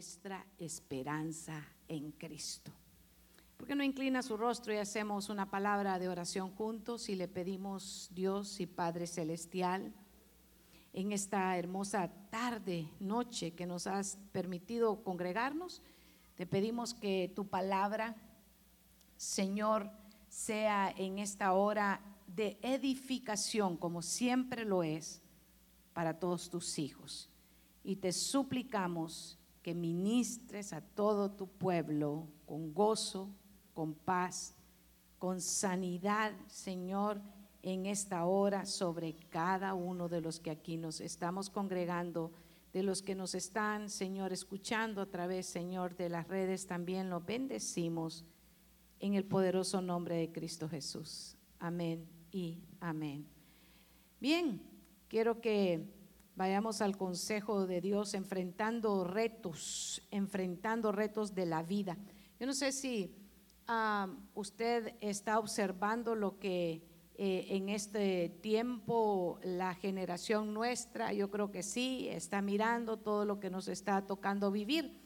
nuestra esperanza en Cristo. ¿Por qué no inclina su rostro y hacemos una palabra de oración juntos y le pedimos Dios y Padre Celestial en esta hermosa tarde, noche que nos has permitido congregarnos? Te pedimos que tu palabra, Señor, sea en esta hora de edificación, como siempre lo es, para todos tus hijos. Y te suplicamos que ministres a todo tu pueblo con gozo, con paz, con sanidad, Señor, en esta hora sobre cada uno de los que aquí nos estamos congregando, de los que nos están, Señor, escuchando a través, Señor, de las redes, también lo bendecimos en el poderoso nombre de Cristo Jesús. Amén y amén. Bien, quiero que vayamos al consejo de Dios enfrentando retos, enfrentando retos de la vida. Yo no sé si usted está observando lo que eh, en este tiempo la generación nuestra, yo creo que sí, está mirando todo lo que nos está tocando vivir.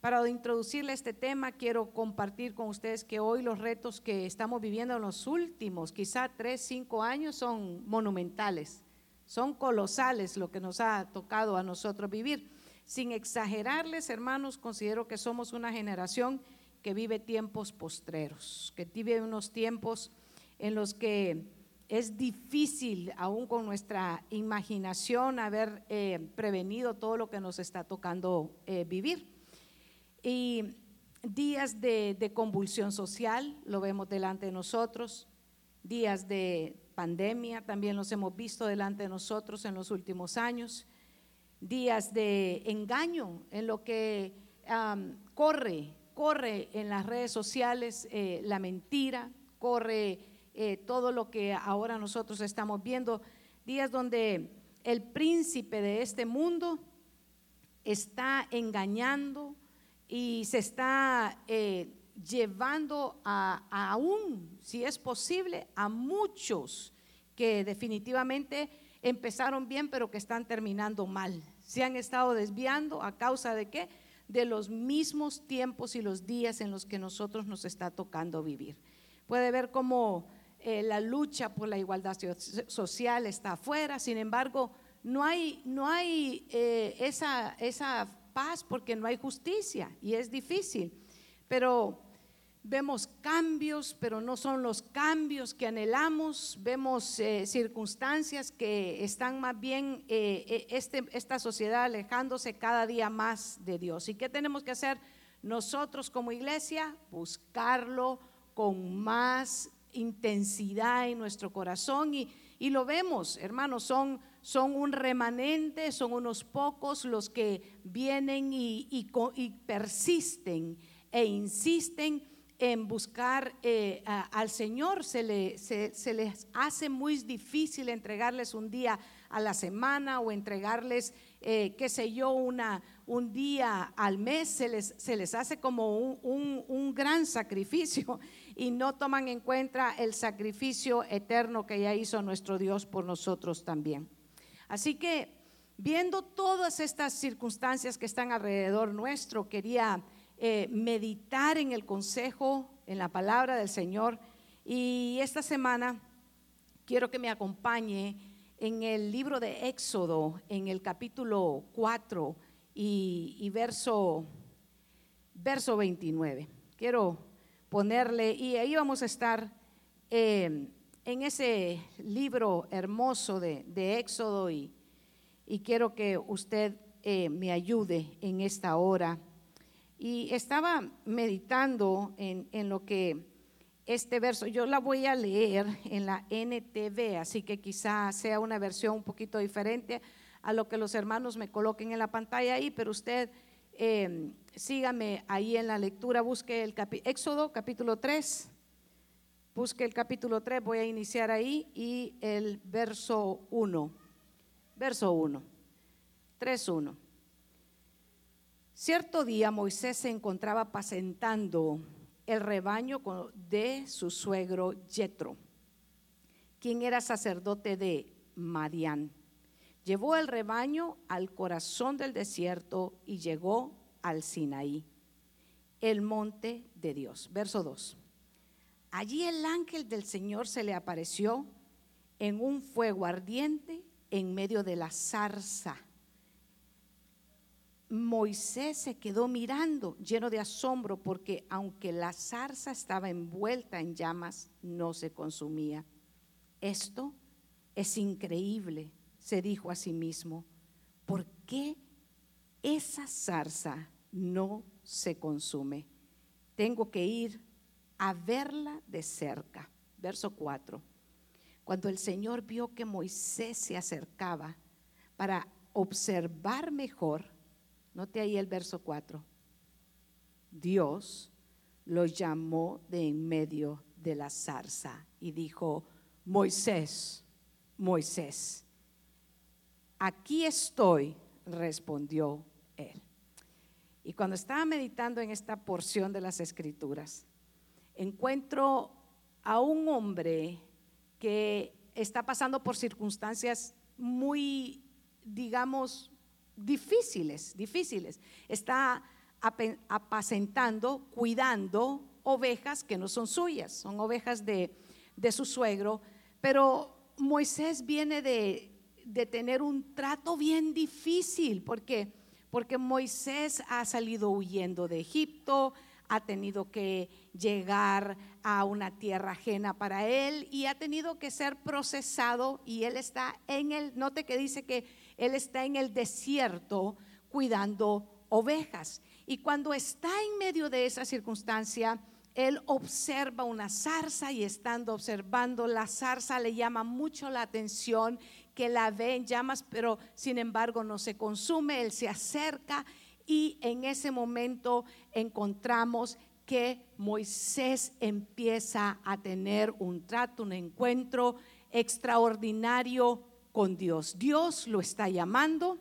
Para introducirle este tema, quiero compartir con ustedes que hoy los retos que estamos viviendo en los últimos, quizá tres, cinco años, son monumentales, son colosales lo que nos ha tocado a nosotros vivir. Sin exagerarles, hermanos, considero que somos una generación que vive tiempos postreros, que vive unos tiempos en los que es difícil, aún con nuestra imaginación, haber eh, prevenido todo lo que nos está tocando eh, vivir. Y días de, de, convulsión social, lo vemos delante de nosotros, días de pandemia, también los hemos visto delante de nosotros en los últimos años, días de engaño en lo que corre corre en las redes sociales eh, la mentira, corre eh, todo lo que ahora nosotros estamos viendo, días donde el príncipe de este mundo está engañando y se está eh, llevando a, aún, si es posible, a muchos que definitivamente empezaron bien pero que están terminando mal. Se han estado desviando a causa de qué? de los mismos tiempos y los días en los que nosotros nos está tocando vivir. Puede ver cómo eh, la lucha por la igualdad social está afuera, sin embargo, no hay, no hay eh, esa, esa paz porque no hay justicia y es difícil. Pero vemos cambios, pero no son los cambios que anhelamos, vemos eh, circunstancias que están más bien eh, eh, este, esta sociedad alejándose cada día más de Dios. ¿Y qué tenemos que hacer nosotros como iglesia? Buscarlo con más intensidad en nuestro corazón y, y lo vemos, hermanos, son, son un remanente, son unos pocos los que vienen y, y, y persisten e insisten en buscar eh, al Señor, se, le, se, les hace muy difícil entregarles un día a la semana o entregarles, eh, qué sé yo, una, un día al mes, se les, se les hace como un, un, gran sacrificio y no toman en cuenta el sacrificio eterno que ya hizo nuestro Dios por nosotros también. Así que viendo todas estas circunstancias que están alrededor nuestro, quería eh, meditar en el consejo, en la palabra del Señor. Y esta semana quiero que me acompañe en el libro de Éxodo, en el capítulo 4 y, verso, verso 29. Quiero ponerle, y ahí vamos a estar eh, en ese libro hermoso de, Éxodo y, quiero que usted eh, me ayude en esta hora y estaba meditando en, lo que este verso, yo la voy a leer en la NTV, así que quizá sea una versión un poquito diferente a lo que los hermanos me coloquen en la pantalla ahí, pero usted eh, sígame ahí en la lectura, busque el Éxodo capítulo 3, busque el capítulo 3, voy a iniciar ahí y el verso 1, verso 1, 3.1. Cierto día Moisés se encontraba apacentando el rebaño de su suegro Jetro, quien era sacerdote de Madián. Llevó el rebaño al corazón del desierto y llegó al Sinaí, el monte de Dios. Verso 2. Allí el ángel del Señor se le apareció en un fuego ardiente en medio de la zarza. Moisés se quedó mirando lleno de asombro porque aunque la zarza estaba envuelta en llamas, no se consumía. Esto es increíble, se dijo a sí mismo. ¿Por qué esa zarza no se consume? Tengo que ir a verla de cerca. Verso 4. Cuando el Señor vio que Moisés se acercaba para observar mejor, note ahí el verso 4, Dios lo llamó de en medio de la zarza y dijo, Moisés, Moisés, aquí estoy, respondió él. Y cuando estaba meditando en esta porción de las escrituras, encuentro a un hombre que está pasando por circunstancias muy, digamos, difíciles, difíciles. Está apacentando, cuidando ovejas que no son suyas, son ovejas de, de su suegro, pero Moisés viene de, de, tener un trato bien difícil, porque, porque Moisés ha salido huyendo de Egipto, ha tenido que llegar a una tierra ajena para él y ha tenido que ser procesado y él está en el, note que dice que él está en el desierto cuidando ovejas. Y cuando está en medio de esa circunstancia, él observa una zarza y estando observando la zarza le llama mucho la atención que la ve en llamas, pero sin embargo no se consume, él se acerca y en ese momento encontramos que Moisés empieza a tener un trato, un encuentro extraordinario con Dios. Dios lo está llamando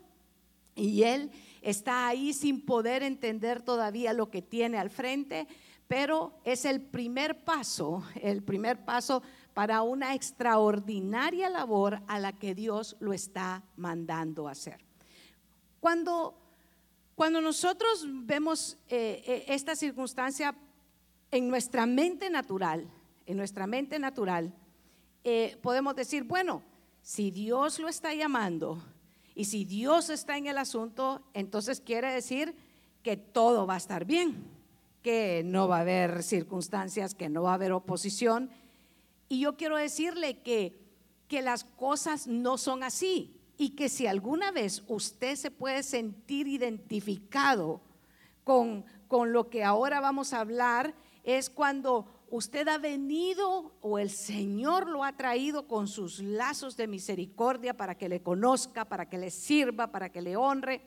y él está ahí sin poder entender todavía lo que tiene al frente, pero es el primer paso, el primer paso para una extraordinaria labor a la que Dios lo está mandando hacer. Cuando cuando nosotros vemos eh, eh, esta circunstancia en nuestra mente natural, en nuestra mente natural, eh, podemos decir, bueno, si Dios lo está llamando y si Dios está en el asunto, entonces quiere decir que todo va a estar bien, que no va a haber circunstancias, que no va a haber oposición. Y yo quiero decirle que, que las cosas no son así y que si alguna vez usted se puede sentir identificado con, con lo que ahora vamos a hablar, es cuando usted ha venido o el Señor lo ha traído con sus lazos de misericordia para que le conozca, para que le sirva, para que le honre.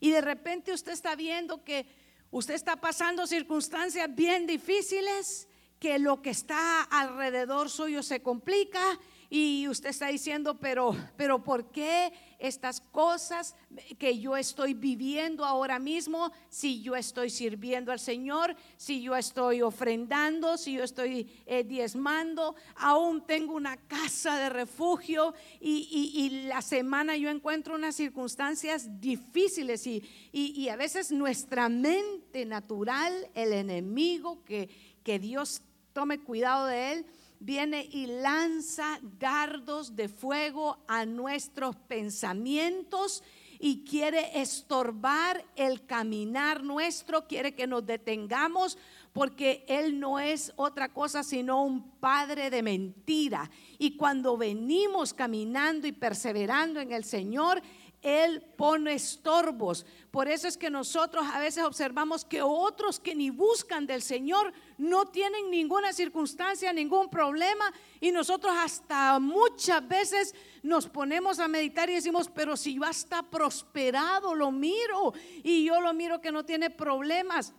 Y de repente usted está viendo que usted está pasando circunstancias bien difíciles, que lo que está alrededor suyo se complica y usted está diciendo, pero, pero ¿por qué estas cosas que yo estoy viviendo ahora mismo, si yo estoy sirviendo al Señor, si yo estoy ofrendando, si yo estoy eh, diezmando, aún tengo una casa de refugio y, y, la semana yo encuentro unas circunstancias difíciles y, y, a veces nuestra mente natural, el enemigo, que, que Dios tome cuidado de él, viene y lanza dardos de fuego a nuestros pensamientos y quiere estorbar el caminar nuestro, quiere que nos detengamos porque Él no es otra cosa sino un padre de mentira. Y cuando venimos caminando y perseverando en el Señor, él pone estorbos. Por eso es que nosotros a veces observamos que otros que ni buscan del Señor no tienen ninguna circunstancia, ningún problema. Y nosotros hasta muchas veces nos ponemos a meditar y decimos, pero si yo hasta prosperado lo miro y yo lo miro que no tiene problemas.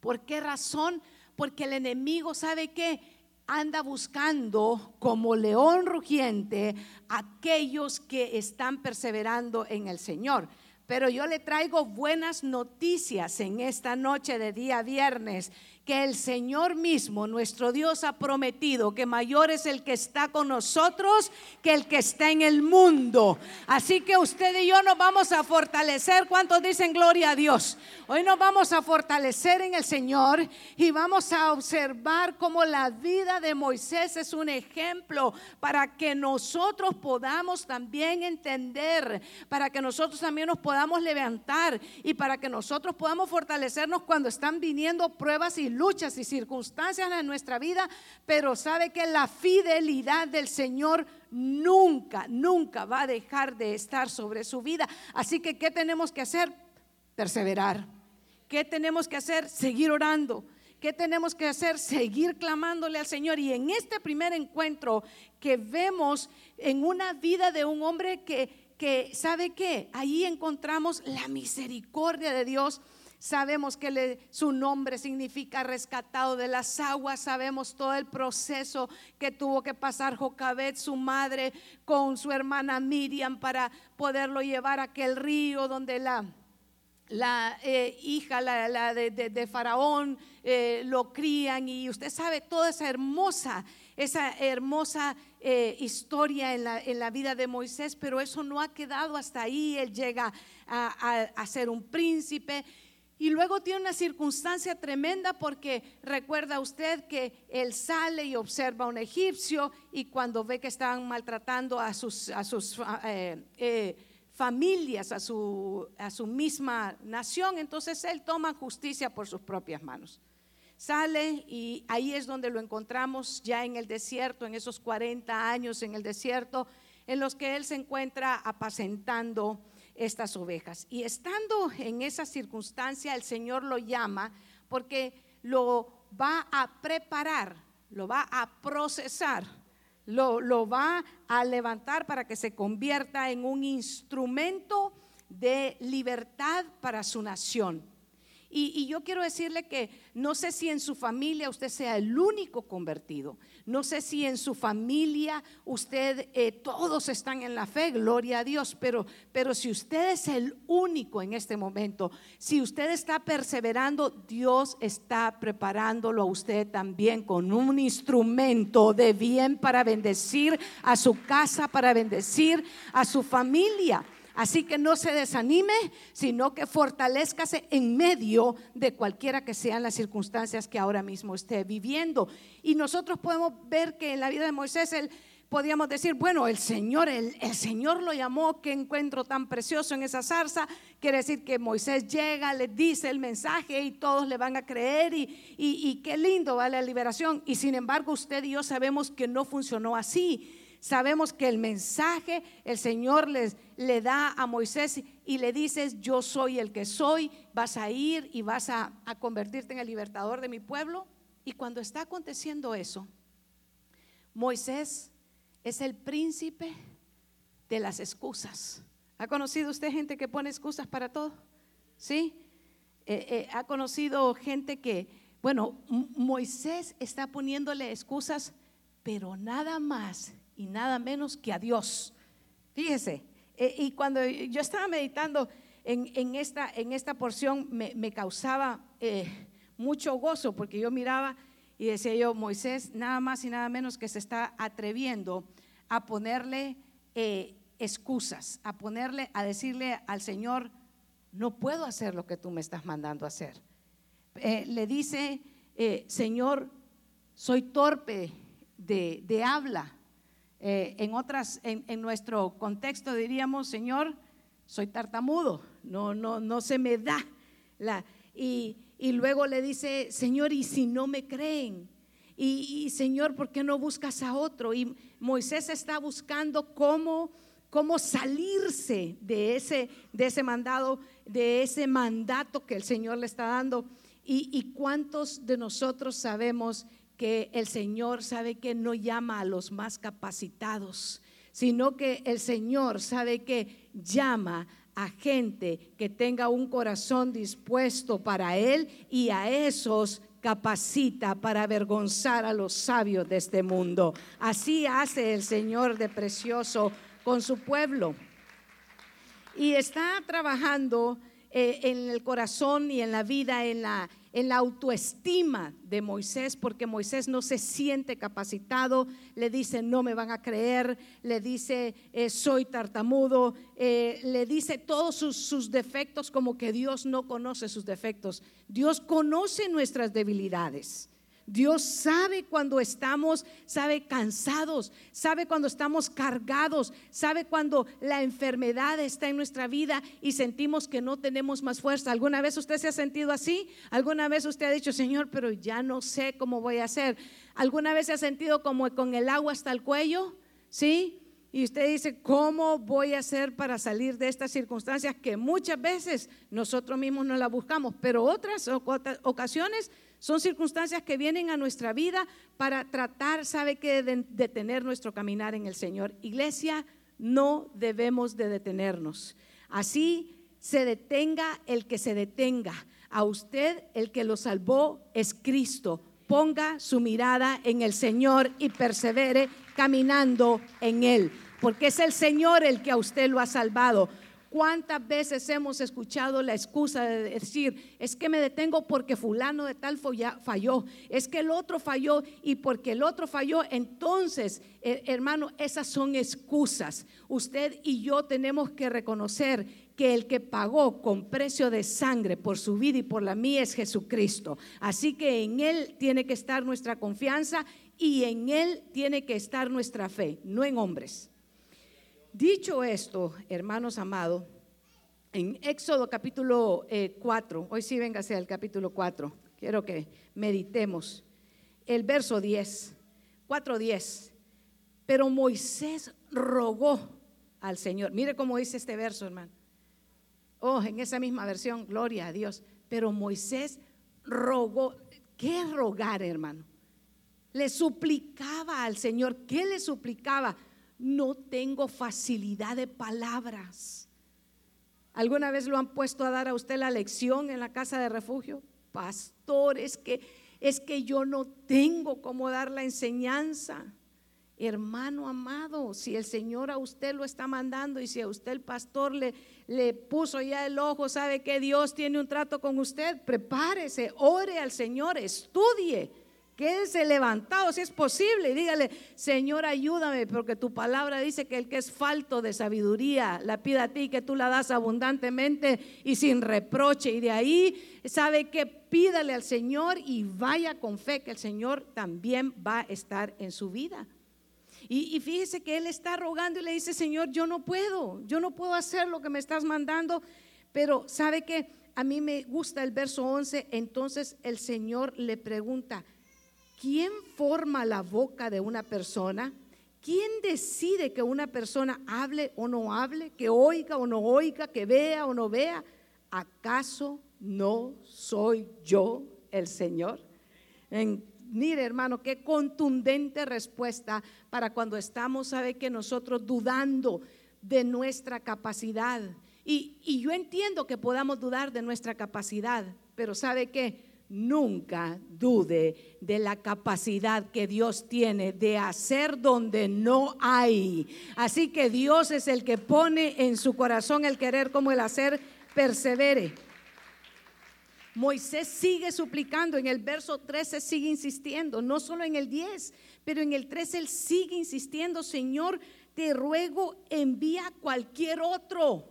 ¿Por qué razón? Porque el enemigo sabe que anda buscando como león rugiente aquellos que están perseverando en el Señor. pero yo le traigo buenas noticias en esta noche de día viernes que el Señor mismo, nuestro Dios, ha prometido que mayor es el que está con nosotros que el que está en el mundo. Así que usted y yo nos vamos a fortalecer. ¿Cuántos dicen gloria a Dios? Hoy nos vamos a fortalecer en el Señor y vamos a observar cómo la vida de Moisés es un ejemplo para que nosotros podamos también entender, para que nosotros también nos podamos levantar y para que nosotros podamos fortalecernos cuando están viniendo pruebas y luchas y circunstancias en nuestra vida, pero sabe que la fidelidad del Señor nunca, nunca va a dejar de estar sobre su vida. Así que, ¿qué tenemos que hacer? Perseverar. ¿Qué tenemos que hacer? Seguir orando. ¿Qué tenemos que hacer? Seguir clamándole al Señor. Y en este primer encuentro que vemos en una vida de un hombre que, que ¿sabe qué? Ahí encontramos la misericordia de Dios Sabemos que su nombre significa rescatado de las aguas. Sabemos todo el proceso que tuvo que pasar Jocabet, su madre, con su hermana Miriam para poderlo llevar a aquel río donde la, eh, hija de, Faraón eh, lo crían. Y usted sabe toda esa hermosa, esa hermosa eh, historia en la, vida de Moisés, pero eso no ha quedado hasta ahí. Él llega a ser un príncipe y luego tiene una circunstancia tremenda porque recuerda usted que él sale y observa a un egipcio y cuando ve que están maltratando a sus, a sus eh, eh, familias, a su, a su misma nación, entonces él toma justicia por sus propias manos. Sale y ahí es donde lo encontramos ya en el desierto, en esos 40 años en el desierto, en los que él se encuentra apacentando estas ovejas. Y estando en esa circunstancia, el Señor lo llama porque lo va a preparar, lo va a procesar, lo, lo va a levantar para que se convierta en un instrumento de libertad para su nación. Y, yo quiero decirle que no sé si en su familia usted sea el único convertido. No sé si en su familia usted, eh, todos están en la fe, gloria a Dios. Pero, pero si usted es el único en este momento, si usted está perseverando, Dios está preparándolo a usted también con un instrumento de bien para bendecir a su casa, para bendecir a su familia. Así que no se desanime, sino que fortalezcase en medio de cualquiera que sean las circunstancias que ahora mismo esté viviendo. Y nosotros podemos ver que en la vida de Moisés, él podíamos decir, bueno, el Señor, el, Señor lo llamó, qué encuentro tan precioso en esa zarza. Quiere decir que Moisés llega, le dice el mensaje y todos le van a creer y, y qué lindo va la liberación. Y sin embargo, usted y yo sabemos que no funcionó así Sabemos que el mensaje el Señor les, le da a Moisés y le dices, yo soy el que soy, vas a ir y vas a, a convertirte en el libertador de mi pueblo. Y cuando está aconteciendo eso, Moisés es el príncipe de las excusas. ¿Ha conocido usted gente que pone excusas para todo? ¿Sí? Eh, eh, ¿Ha conocido gente que, bueno, Moisés está poniéndole excusas, pero nada más y nada menos que a Dios. Fíjese, eh, y cuando yo estaba meditando en, esta, porción me, causaba eh, mucho gozo porque yo miraba y decía yo, Moisés nada más y nada menos que se está atreviendo a ponerle eh, excusas, a ponerle, a decirle al Señor, no puedo hacer lo que tú me estás mandando hacer. le dice, Señor, soy torpe de habla, eh, en otras, en, nuestro contexto diríamos, Señor, soy tartamudo, no, no, no se me da. Y, luego le dice, Señor, ¿y si no me creen? Y, Señor, ¿por qué no buscas a otro? Y Moisés está buscando cómo, cómo salirse de ese, de ese mandado, de ese mandato que el Señor le está dando. Y, y cuántos de nosotros sabemos que el Señor sabe que no llama a los más capacitados, sino que el Señor sabe que llama a gente que tenga un corazón dispuesto para Él y a esos capacita para avergonzar a los sabios de este mundo. Así hace el Señor de precioso con su pueblo. y está trabajando eh, en el corazón y en la vida, en la, en la autoestima de Moisés, porque Moisés no se siente capacitado, le dice, no me van a creer, le dice, eh, soy tartamudo, eh, le dice todos sus, sus defectos como que Dios no conoce sus defectos. Dios conoce nuestras debilidades. Dios sabe cuando estamos, sabe cansados, sabe cuando estamos cargados, sabe cuando la enfermedad está en nuestra vida y sentimos que no tenemos más fuerza. ¿Alguna vez usted se ha sentido así? ¿Alguna vez usted ha dicho, Señor, pero ya no sé cómo voy a hacer? ¿Alguna vez se ha sentido como con el agua hasta el cuello? ¿Sí? Y usted dice, ¿cómo voy a hacer para salir de estas circunstancias que muchas veces nosotros mismos no la buscamos, pero otras ocasiones son circunstancias que vienen a nuestra vida para tratar, sabe que, de detener nuestro caminar en el Señor. Iglesia, no debemos de detenernos. Así se detenga el que se detenga. A usted el que lo salvó es Cristo. Ponga su mirada en el Señor y persevere caminando en Él, porque es el Señor el que a usted lo ha salvado. ¿Cuántas veces hemos escuchado la excusa de decir, es que me detengo porque fulano de tal falló, es que el otro falló y porque el otro falló, entonces, eh, hermano, esas son excusas. Usted y yo tenemos que reconocer que el que pagó con precio de sangre por su vida y por la mía es Jesucristo. Así que en Él tiene que estar nuestra confianza y en Él tiene que estar nuestra fe, no en hombres. Dicho esto, hermanos amados, en Éxodo capítulo 4, eh, hoy sí véngase al capítulo 4, quiero que meditemos, el verso 10, 4.10, pero Moisés rogó al Señor, mire cómo dice este verso, hermano, oh, en esa misma versión, gloria a Dios, pero Moisés rogó, ¿qué rogar, hermano? Le suplicaba al Señor, ¿qué le suplicaba? No tengo facilidad de palabras. ¿Alguna vez lo han puesto a dar a usted la lección en la casa de refugio? Pastor, es que es que yo no tengo cómo dar la enseñanza. Hermano amado, si el Señor a usted lo está mandando y si a usted el pastor le, le puso ya el ojo, sabe que Dios tiene un trato con usted, prepárese, ore al Señor, estudie Quédese levantado si es posible y dígale, Señor, ayúdame, porque tu palabra dice que el que es falto de sabiduría la pida a ti, que tú la das abundantemente y sin reproche. Y de ahí sabe que pídale al Señor y vaya con fe que el Señor también va a estar en su vida. Y, fíjese que él está rogando y le dice, Señor, yo no puedo, yo no puedo hacer lo que me estás mandando, pero sabe que a mí me gusta el verso 11, entonces el Señor le pregunta, ¿Quién forma la boca de una persona? ¿Quién decide que una persona hable o no hable, que oiga o no oiga, que vea o no vea? ¿Acaso no soy yo el Señor? mire, hermano, qué contundente respuesta para cuando estamos, sabe que nosotros dudando de nuestra capacidad. Y, y yo entiendo que podamos dudar de nuestra capacidad, pero sabe que nunca dude de la capacidad que Dios tiene de hacer donde no hay. Así que Dios es el que pone en su corazón el querer como el hacer, persevere. Moisés sigue suplicando, en el verso 13 sigue insistiendo, no solo en el 10, pero en el 13 él sigue insistiendo, Señor, te ruego, envía cualquier otro,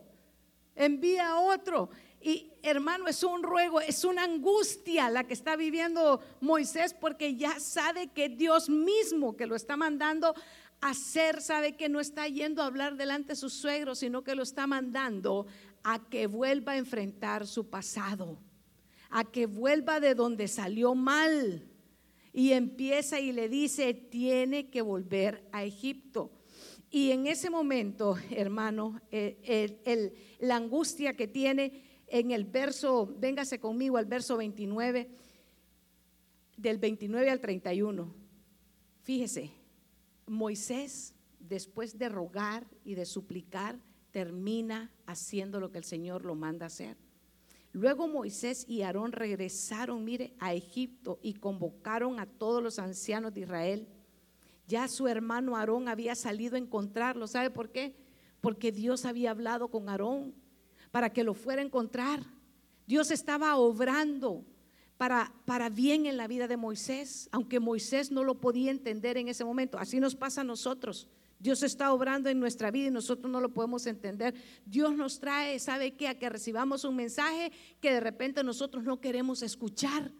envía otro. Y hermano, es un ruego, es una angustia la que está viviendo Moisés porque ya sabe que Dios mismo que lo está mandando a hacer, sabe que no está yendo a hablar delante de sus suegros, sino que lo está mandando a que vuelva a enfrentar su pasado, a que vuelva de donde salió mal. Y empieza y le dice, tiene que volver a Egipto. Y en ese momento, hermano, eh, la angustia que tiene en el verso, véngase conmigo al verso 29, del 29 al 31. Fíjese, Moisés, después de rogar y de suplicar, termina haciendo lo que el Señor lo manda hacer. Luego Moisés y Aarón regresaron, mire, a Egipto y convocaron a todos los ancianos de Israel. Ya su hermano Aarón había salido a encontrarlo. ¿Sabe por qué? porque Dios había hablado con Aarón para que lo fuera a encontrar. Dios estaba obrando para, para bien en la vida de Moisés, aunque Moisés no lo podía entender en ese momento. Así nos pasa a nosotros. Dios está obrando en nuestra vida y nosotros no lo podemos entender. Dios nos trae, ¿sabe qué? A que recibamos un mensaje que de repente nosotros no queremos escuchar.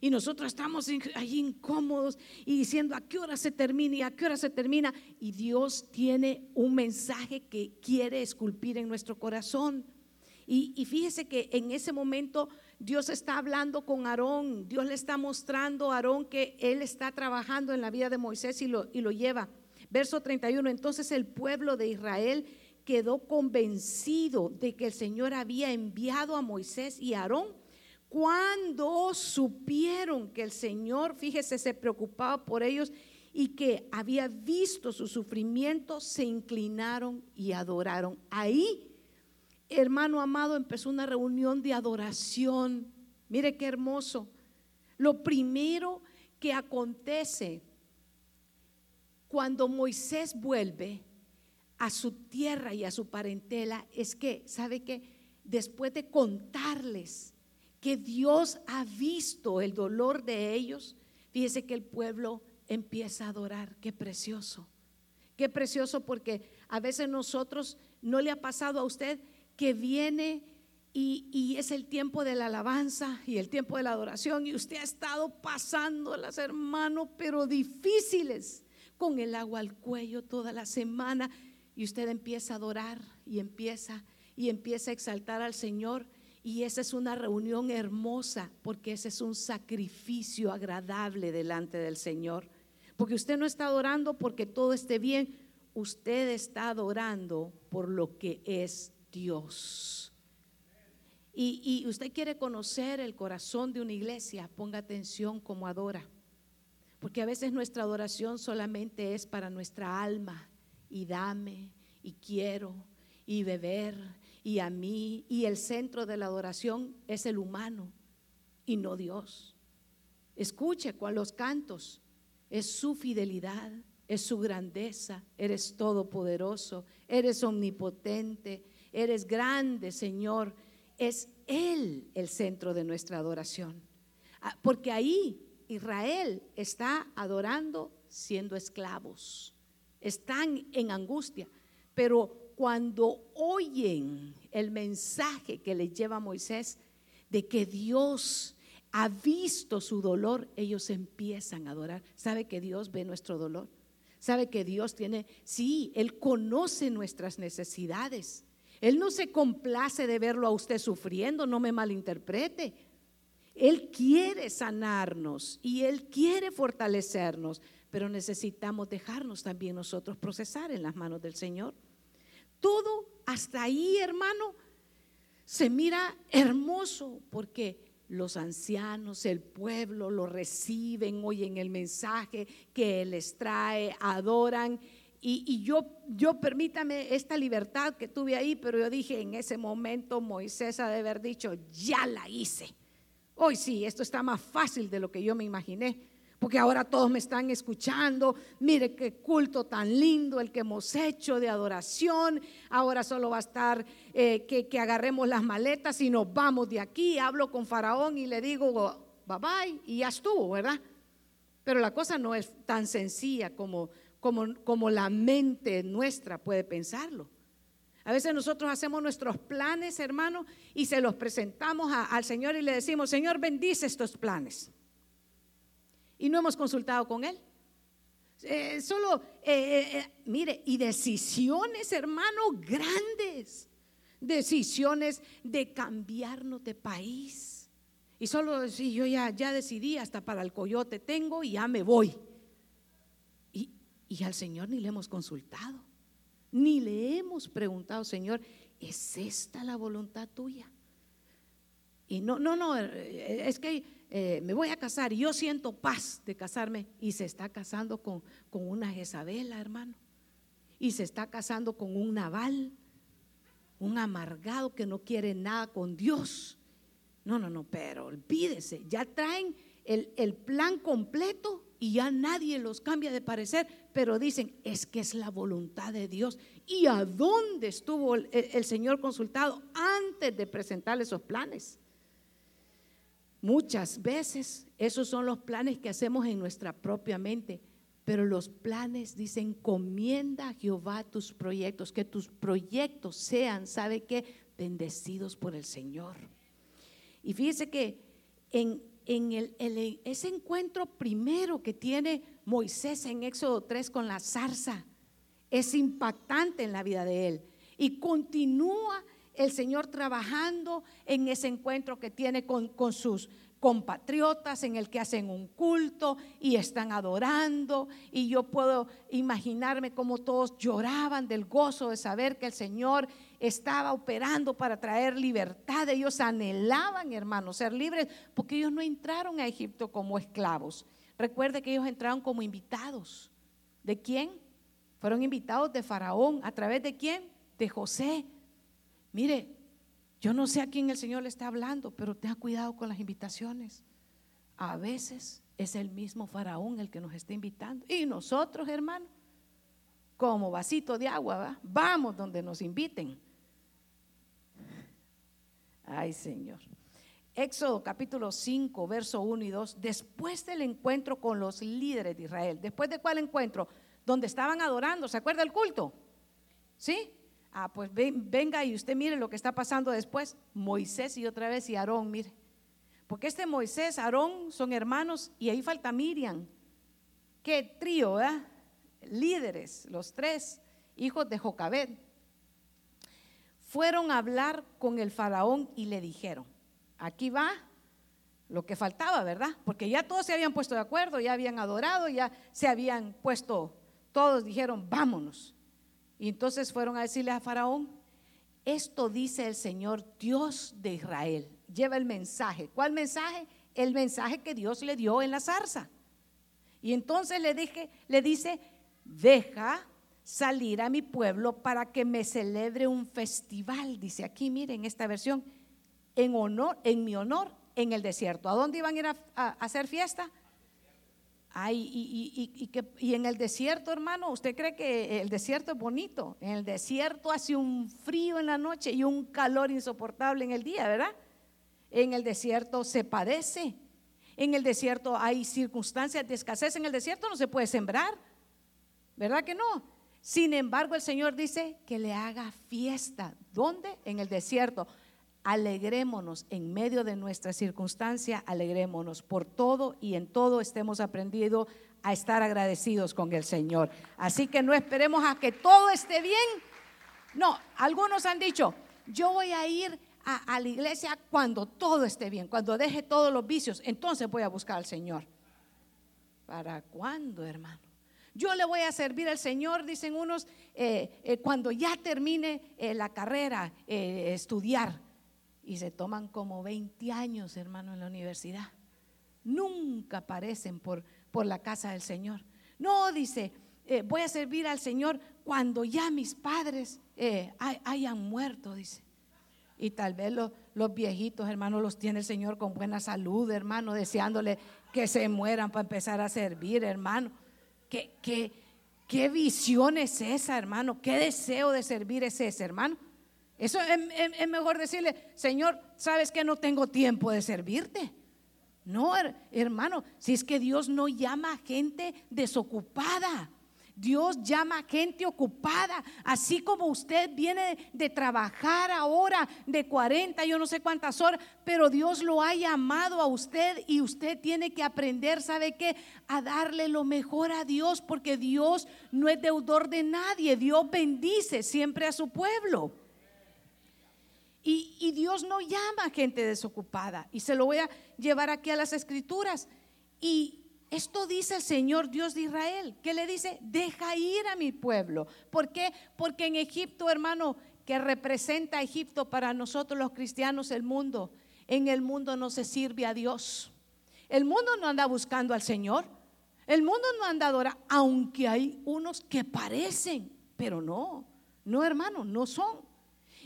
Y nosotros estamos ahí incómodos y diciendo a qué hora se termina y a qué hora se termina. Y Dios tiene un mensaje que quiere esculpir en nuestro corazón. Y, fíjese que en ese momento Dios está hablando con Aarón. Dios le está mostrando a Aarón que él está trabajando en la vida de Moisés y lo, y lo lleva. Verso 31, entonces el pueblo de Israel quedó convencido de que el Señor había enviado a Moisés y a Aarón. Cuando supieron que el Señor, fíjese, se preocupaba por ellos y que había visto su sufrimiento, se inclinaron y adoraron. Ahí, hermano amado, empezó una reunión de adoración. Mire qué hermoso. Lo primero que acontece cuando Moisés vuelve a su tierra y a su parentela es que, ¿sabe que Después de contarles que Dios ha visto el dolor de ellos, fíjese que el pueblo empieza a adorar. Qué precioso. Qué precioso porque a veces nosotros no le ha pasado a usted que viene y, es el tiempo de la alabanza y el tiempo de la adoración y usted ha estado pasando las hermanos, pero difíciles con el agua al cuello toda la semana y usted empieza a adorar y empieza y empieza a exaltar al Señor. Y esa es una reunión hermosa porque ese es un sacrificio agradable delante del Señor. Porque usted no está adorando porque todo esté bien, usted está adorando por lo que es Dios. Y, y usted quiere conocer el corazón de una iglesia, ponga atención como adora. Porque a veces nuestra adoración solamente es para nuestra alma y dame y quiero y beber y a mí y el centro de la adoración es el humano y no Dios. Escuche con los cantos, es su fidelidad, es su grandeza, eres todopoderoso, eres omnipotente, eres grande, Señor. Es Él el centro de nuestra adoración. Ah, porque ahí Israel está adorando siendo esclavos. Están en angustia. Pero cuando oyen el mensaje que les lleva Moisés de que Dios ha visto su dolor, ellos empiezan a adorar. ¿Sabe que Dios ve nuestro dolor? ¿Sabe que Dios tiene, sí, Él conoce nuestras necesidades. Él no se complace de verlo a usted sufriendo, no me malinterprete. Él quiere sanarnos y Él quiere fortalecernos, pero necesitamos dejarnos también nosotros procesar en las manos del Señor. Todo hasta ahí, hermano, se mira hermoso porque los ancianos, el pueblo lo reciben, oyen el mensaje que Él les trae, adoran. Y, yo, yo permítame esta libertad que tuve ahí, pero yo dije en ese momento Moisés ha de haber dicho, ya la hice Hoy sí, esto está más fácil de lo que yo me imaginé, porque ahora todos me están escuchando. Mire qué culto tan lindo el que hemos hecho de adoración. Ahora solo va a estar eh, que, que, agarremos las maletas y nos vamos de aquí. Hablo con Faraón y le digo, bye bye, y ya estuvo, ¿verdad? Pero la cosa no es tan sencilla como, como, como la mente nuestra puede pensarlo. A veces nosotros hacemos nuestros planes, hermano, y se los presentamos al Señor y le decimos, Señor, bendice estos planes. Y no hemos consultado con Él. Eh, solo, eh, eh, mire, y decisiones, hermano, grandes. Decisiones de cambiarnos de país. Y solo si yo ya, ya decidí, hasta para el coyote tengo y ya me voy. Y, al Señor ni le hemos consultado. Ni le hemos preguntado, Señor, ¿es esta la voluntad tuya? Y no, no, no, eh, es que eh, me voy a casar y yo siento paz de casarme. Y se está casando con, con una Jezabela, hermano. Y se está casando con un naval, un amargado que no quiere nada con Dios. No, no, no, pero olvídese, ya traen el, el plan completo y ya nadie los cambia de parecer, pero dicen, es que es la voluntad de Dios. ¿Y a dónde estuvo el, Señor consultado antes de presentarle esos planes? Muchas veces esos son los planes que hacemos en nuestra propia mente, pero los planes dicen, encomienda a Jehová tus proyectos, que tus proyectos sean, ¿sabe qué? Bendecidos por el Señor. Y fíjese que en, en el, ese encuentro primero que tiene Moisés en Éxodo 3 con la zarza, es impactante en la vida de él. Y continúa el Señor trabajando en ese encuentro que tiene con, con sus compatriotas en el que hacen un culto y están adorando y yo puedo imaginarme cómo todos lloraban del gozo de saber que el Señor estaba operando para traer libertad. Ellos anhelaban, hermanos, ser libres porque ellos no entraron a Egipto como esclavos. Recuerde que ellos entraron como invitados. ¿De quién? Fueron invitados de Faraón. ¿A través de quién? De José. Mire, yo no sé a quién el Señor le está hablando, pero tenga cuidado con las invitaciones. A veces es el mismo faraón el que nos está invitando. Y nosotros, hermanos, como vasito de agua, vamos donde nos inviten. Ay, Señor. Éxodo capítulo 5, verso 1 y 2. Después del encuentro con los líderes de Israel. ¿Después de cuál encuentro? Donde estaban adorando. ¿Se acuerda el culto? ¿Sí? Ah, pues venga y usted mire lo que está pasando después. Moisés y otra vez y Aarón, mire. Porque este Moisés, Aarón son hermanos y ahí falta Miriam. Qué trío, ¿eh? Líderes, los tres hijos de Jocabed. Fueron a hablar con el faraón y le dijeron, aquí va lo que faltaba, ¿verdad? Porque ya todos se habían puesto de acuerdo, ya habían adorado, ya se habían puesto, todos dijeron, vámonos. Y entonces fueron a decirle a Faraón, esto dice el Señor Dios de Israel. Lleva el mensaje. ¿Cuál mensaje? El mensaje que Dios le dio en la zarza. Y entonces le dije, le dice, deja salir a mi pueblo para que me celebre un festival, dice aquí, miren esta versión, en honor, en mi honor, en el desierto. ¿A dónde iban a ir a hacer fiesta? y, y, en el desierto, hermano, ¿usted cree que el desierto es bonito? En el desierto hace un frío en la noche y un calor insoportable en el día, ¿verdad? En el desierto se padece. En el desierto hay circunstancias de escasez. En el desierto no se puede sembrar, ¿verdad que no? Sin embargo, el Señor dice que le haga fiesta. ¿Dónde? En el desierto alegrémonos en medio de nuestra circunstancia, alegrémonos por todo y en todo estemos aprendido a estar agradecidos con el Señor. Así que no esperemos a que todo esté bien. No, algunos han dicho, yo voy a ir a, la iglesia cuando todo esté bien, cuando deje todos los vicios, entonces voy a buscar al Señor. ¿Para cuándo, hermano? Yo le voy a servir al Señor, dicen unos, eh, eh, cuando ya termine eh, la carrera, estudiar y se toman como 20 años, hermano, en la universidad. Nunca aparecen por, por la casa del Señor. No, dice, voy a servir al Señor cuando ya mis padres hayan muerto, dice. Y tal vez los, los viejitos, hermano, los tiene el Señor con buena salud, hermano, deseándole que se mueran para empezar a servir, hermano. ¿Qué, qué, qué visión es esa, hermano? ¿Qué deseo de servir es ese, hermano? Eso es, mejor decirle, Señor, sabes que no tengo tiempo de servirte. No, hermano, si es que Dios no llama a gente desocupada. Dios llama a gente ocupada, así como usted viene de trabajar ahora de 40, yo no sé cuántas horas, pero Dios lo ha llamado a usted y usted tiene que aprender, ¿sabe qué? A darle lo mejor a Dios, porque Dios no es deudor de nadie, Dios bendice siempre a su pueblo. Y, Dios no llama a gente desocupada. Y se lo voy a llevar aquí a las escrituras. Y esto dice el Señor Dios de Israel, que le dice, deja ir a mi pueblo. ¿Por qué? Porque en Egipto, hermano, que representa a Egipto para nosotros los cristianos, el mundo, en el mundo no se sirve a Dios. El mundo no anda buscando al Señor. El mundo no anda adorando, aunque hay unos que parecen, pero no, no hermano, no son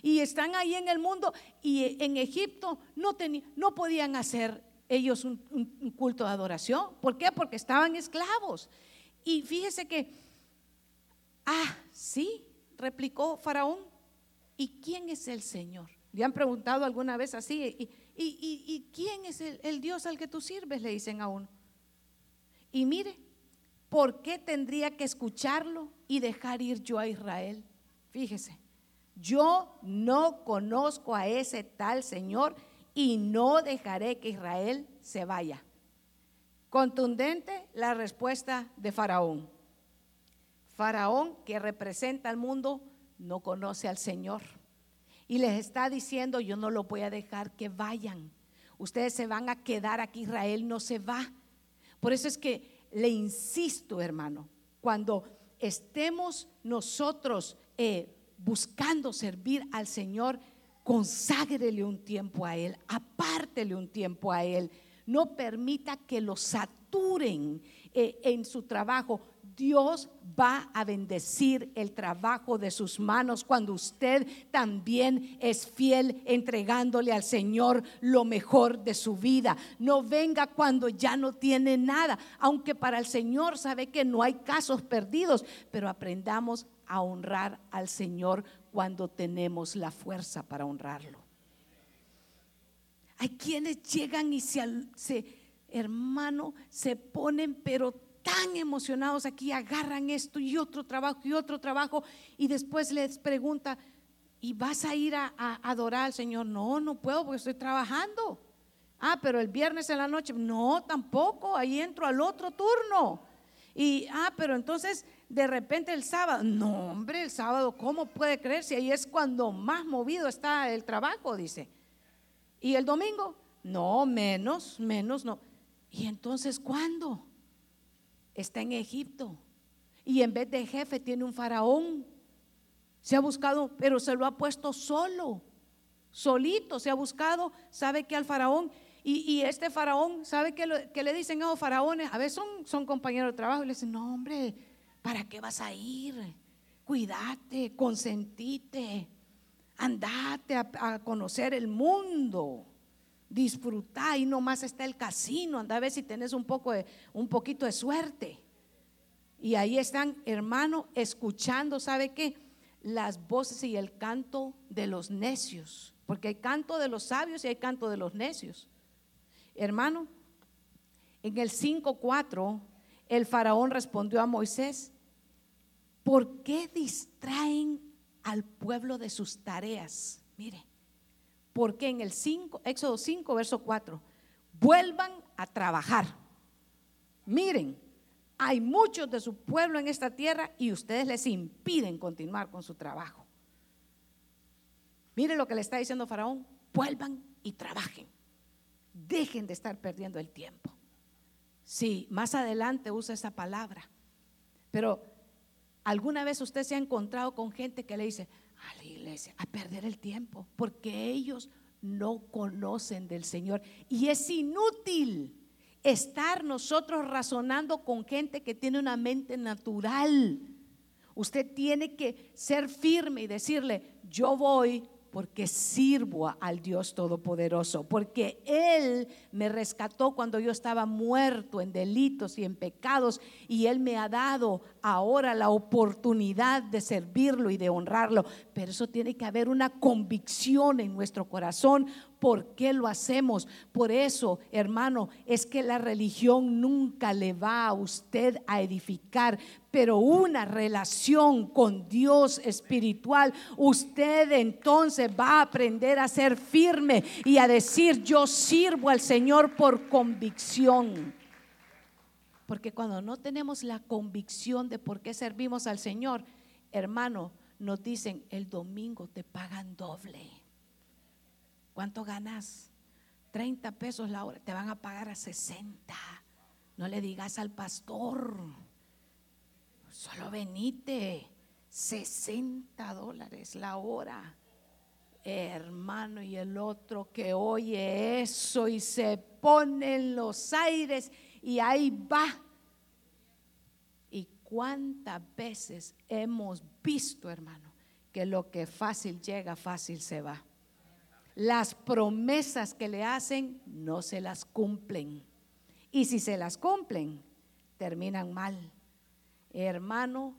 y están ahí en el mundo y en Egipto no, no podían hacer ellos un, culto de adoración. ¿Por qué? Porque estaban esclavos. Y fíjese que, ah, sí, replicó Faraón, ¿y quién es el Señor? ¿Le han preguntado alguna vez así? ¿Y, quién es el, Dios al que tú sirves? Le dicen a uno. Y mire, ¿por qué tendría que escucharlo y dejar ir yo a Israel? Fíjese, yo no conozco a ese tal Señor y no dejaré que Israel se vaya. Contundente la respuesta de Faraón. Faraón, que representa al mundo, no conoce al Señor y les está diciendo, yo no lo voy a dejar que vayan. Ustedes se van a quedar aquí, Israel no se va. Por eso es que le insisto, hermano, cuando estemos nosotros eh, buscando servir al Señor, conságrele un tiempo a Él, apártele un tiempo a Él. No permita que lo saturen eh, en su trabajo. Dios va a bendecir el trabajo de sus manos cuando usted también es fiel entregándole al Señor lo mejor de su vida. No venga cuando ya no tiene nada, aunque para el Señor sabe que no hay casos perdidos, pero aprendamos a honrar al Señor cuando tenemos la fuerza para honrarlo. Hay quienes llegan y se, hermano, se ponen pero tan emocionados aquí, agarran esto y otro trabajo y otro trabajo y después les pregunta, ¿y vas a ir a, adorar al Señor? No, no puedo porque estoy trabajando. Ah, pero el viernes en la noche, no, tampoco, ahí entro al otro turno. Y, ah, pero entonces de repente el sábado, no, hombre, el sábado, ¿cómo puede creer si ahí es cuando más movido está el trabajo? Dice. ¿Y el domingo? No, menos, menos, no. ¿Y entonces cuándo? está en Egipto. Y en vez de jefe tiene un faraón. Se ha buscado, pero se lo ha puesto solo, solito. Se ha buscado, sabe que al faraón. Y, este faraón, ¿sabe que, le dicen a los faraones? A veces son, son compañeros de trabajo y le dicen, no hombre, ¿para qué vas a ir? Cuídate, consentite, andate a, conocer el mundo disfrutar y nomás está el casino, anda a ver si tenés un poco de, un poquito de suerte. Y ahí están, hermano, escuchando, ¿sabe qué? Las voces y el canto de los necios, porque hay canto de los sabios y hay canto de los necios. Hermano, en el 5.4, el faraón respondió a Moisés, ¿por qué distraen al pueblo de sus tareas? Mire, porque en el 5, Éxodo 5, verso 4, vuelvan a trabajar. Miren, hay muchos de su pueblo en esta tierra y ustedes les impiden continuar con su trabajo. Miren lo que le está diciendo Faraón, vuelvan y trabajen. Dejen de estar perdiendo el tiempo. Sí, más adelante usa esa palabra. Pero alguna vez usted se ha encontrado con gente que le dice, a la iglesia a perder el tiempo, porque ellos no conocen del Señor. Y es inútil estar nosotros razonando con gente que tiene una mente natural. Usted tiene que ser firme y decirle, yo voy porque sirvo al Dios Todopoderoso, porque Él me rescató cuando yo estaba muerto en delitos y en pecados, y Él me ha dado ahora la oportunidad de servirlo y de honrarlo. Pero eso tiene que haber una convicción en nuestro corazón. ¿Por qué lo hacemos? Por eso, hermano, es que la religión nunca le va a usted a edificar, pero una relación con Dios espiritual, usted entonces va a aprender a ser firme y a decir, yo sirvo al Señor por convicción. Porque cuando no tenemos la convicción de por qué servimos al Señor, hermano, nos dicen, el domingo te pagan doble. ¿Cuánto ganas? 30 pesos la hora, te van a pagar a 60. No le digas al pastor, solo venite, 60 dólares la hora. Hermano, y el otro que oye eso y se pone en los aires y ahí va. ¿Y cuántas veces hemos visto, hermano, que lo que fácil llega, fácil se va? Las promesas que le hacen no se las cumplen. Y si se las cumplen, terminan mal. Hermano,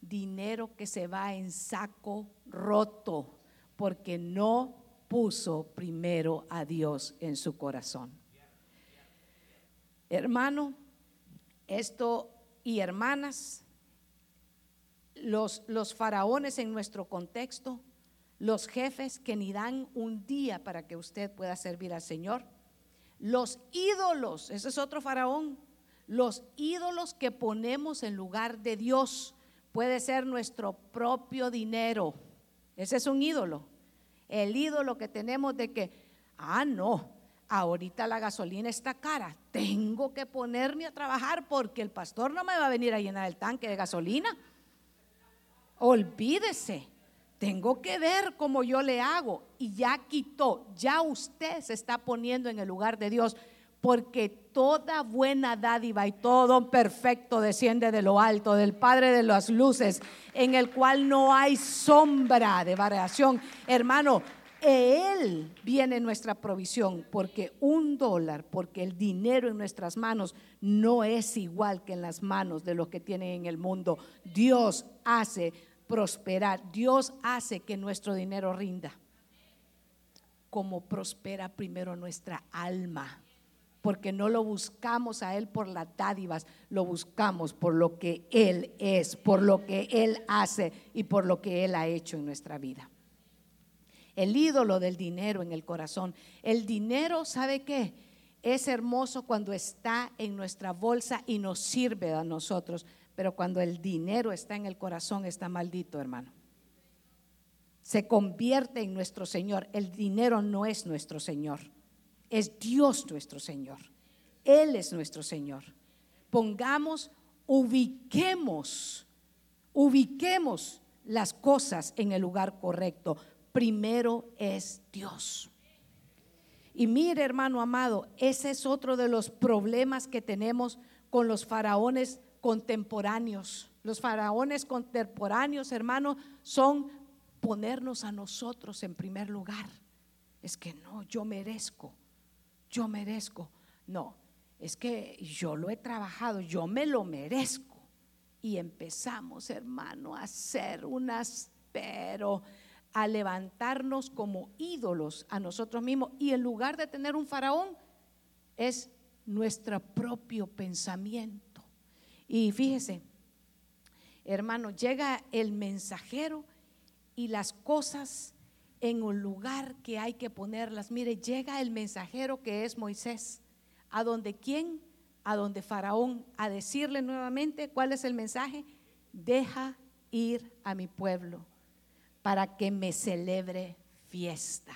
dinero que se va en saco roto porque no puso primero a Dios en su corazón. Hermano, esto y hermanas, los, los faraones en nuestro contexto, los jefes que ni dan un día para que usted pueda servir al Señor, los ídolos, ese es otro faraón, los ídolos que ponemos en lugar de Dios, puede ser nuestro propio dinero, ese es un ídolo, el ídolo que tenemos de que, ah, no, ahorita la gasolina está cara, tengo que ponerme a trabajar porque el pastor no me va a venir a llenar el tanque de gasolina. Olvídese, tengo que ver cómo yo le hago. Y ya quitó, ya usted se está poniendo en el lugar de Dios, porque toda buena dádiva y todo perfecto desciende de lo alto, del Padre de las luces, en el cual no hay sombra de variación. Hermano, él viene nuestra provisión, porque un dólar, porque el dinero en nuestras manos no es igual que en las manos de los que tienen en el mundo. Dios hace prosperar. Dios hace que nuestro dinero rinda. Como prospera primero nuestra alma. Porque no lo buscamos a Él por las dádivas, lo buscamos por lo que Él es, por lo que Él hace y por lo que Él ha hecho en nuestra vida. El ídolo del dinero en el corazón. El dinero, ¿sabe qué? Es hermoso cuando está en nuestra bolsa y nos sirve a nosotros pero cuando el dinero está en el corazón, está maldito, hermano. Se convierte en nuestro Señor. El dinero no es nuestro Señor. Es Dios nuestro Señor. Él es nuestro Señor. Pongamos, ubiquemos, ubiquemos las cosas en el lugar correcto. Primero es Dios. Y mire, hermano amado, ese es otro de los problemas que tenemos con los faraones contemporáneos. Los faraones contemporáneos, hermano, son ponernos a nosotros en primer lugar. Es que no, yo merezco, yo merezco. No, es que yo lo he trabajado, yo me lo merezco. Y empezamos, hermano, a hacer unas, pero a levantarnos como ídolos a nosotros mismos. Y en lugar de tener un faraón, es nuestro propio pensamiento. Y fíjese, hermano, llega el mensajero y las cosas en un lugar que hay que ponerlas. Mire, llega el mensajero que es Moisés, a donde quién, a donde Faraón, a decirle nuevamente cuál es el mensaje, deja ir a mi pueblo para que me celebre fiesta.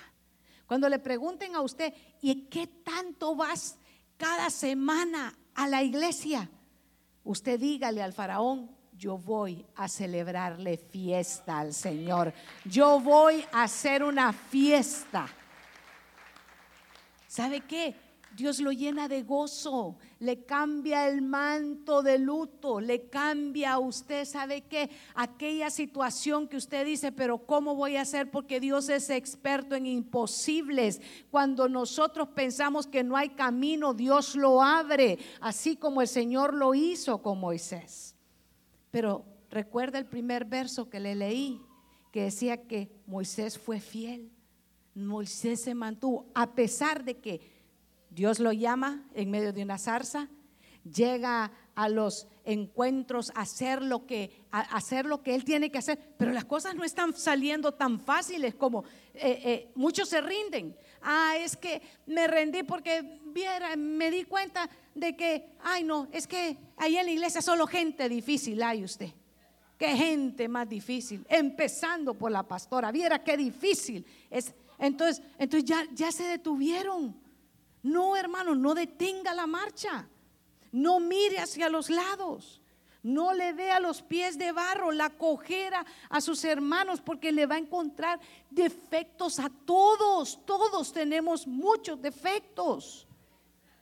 Cuando le pregunten a usted, ¿y qué tanto vas cada semana a la iglesia? Usted dígale al faraón, yo voy a celebrarle fiesta al Señor. Yo voy a hacer una fiesta. ¿Sabe qué? Dios lo llena de gozo, le cambia el manto de luto, le cambia a usted, ¿sabe qué? Aquella situación que usted dice, pero ¿cómo voy a hacer? Porque Dios es experto en imposibles. Cuando nosotros pensamos que no hay camino, Dios lo abre, así como el Señor lo hizo con Moisés. Pero recuerda el primer verso que le leí, que decía que Moisés fue fiel. Moisés se mantuvo, a pesar de que Dios lo llama en medio de una zarza, llega a los encuentros a hacer lo que hacer lo que él tiene que hacer, pero las cosas no están saliendo tan fáciles como eh, eh, muchos se rinden. Ah, es que me rendí porque viera, me di cuenta de que, ay no, es que ahí en la iglesia solo gente difícil hay usted. Qué gente más difícil, empezando por la pastora. Viera qué difícil es. Entonces, entonces ya, ya se detuvieron. No, hermano, no detenga la marcha. No mire hacia los lados. No le dé a los pies de barro la cojera a sus hermanos porque le va a encontrar defectos a todos. Todos tenemos muchos defectos.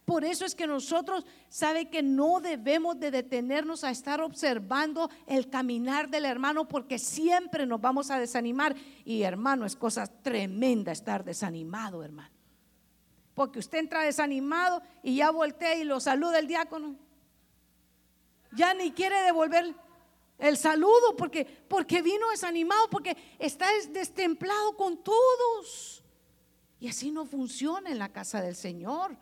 Por eso es que nosotros sabe que no debemos de detenernos a estar observando el caminar del hermano porque siempre nos vamos a desanimar. Y hermano, es cosa tremenda estar desanimado, hermano. Porque usted entra desanimado y ya voltea y lo saluda el diácono. Ya ni quiere devolver el saludo porque, porque vino desanimado, porque está destemplado con todos. Y así no funciona en la casa del Señor.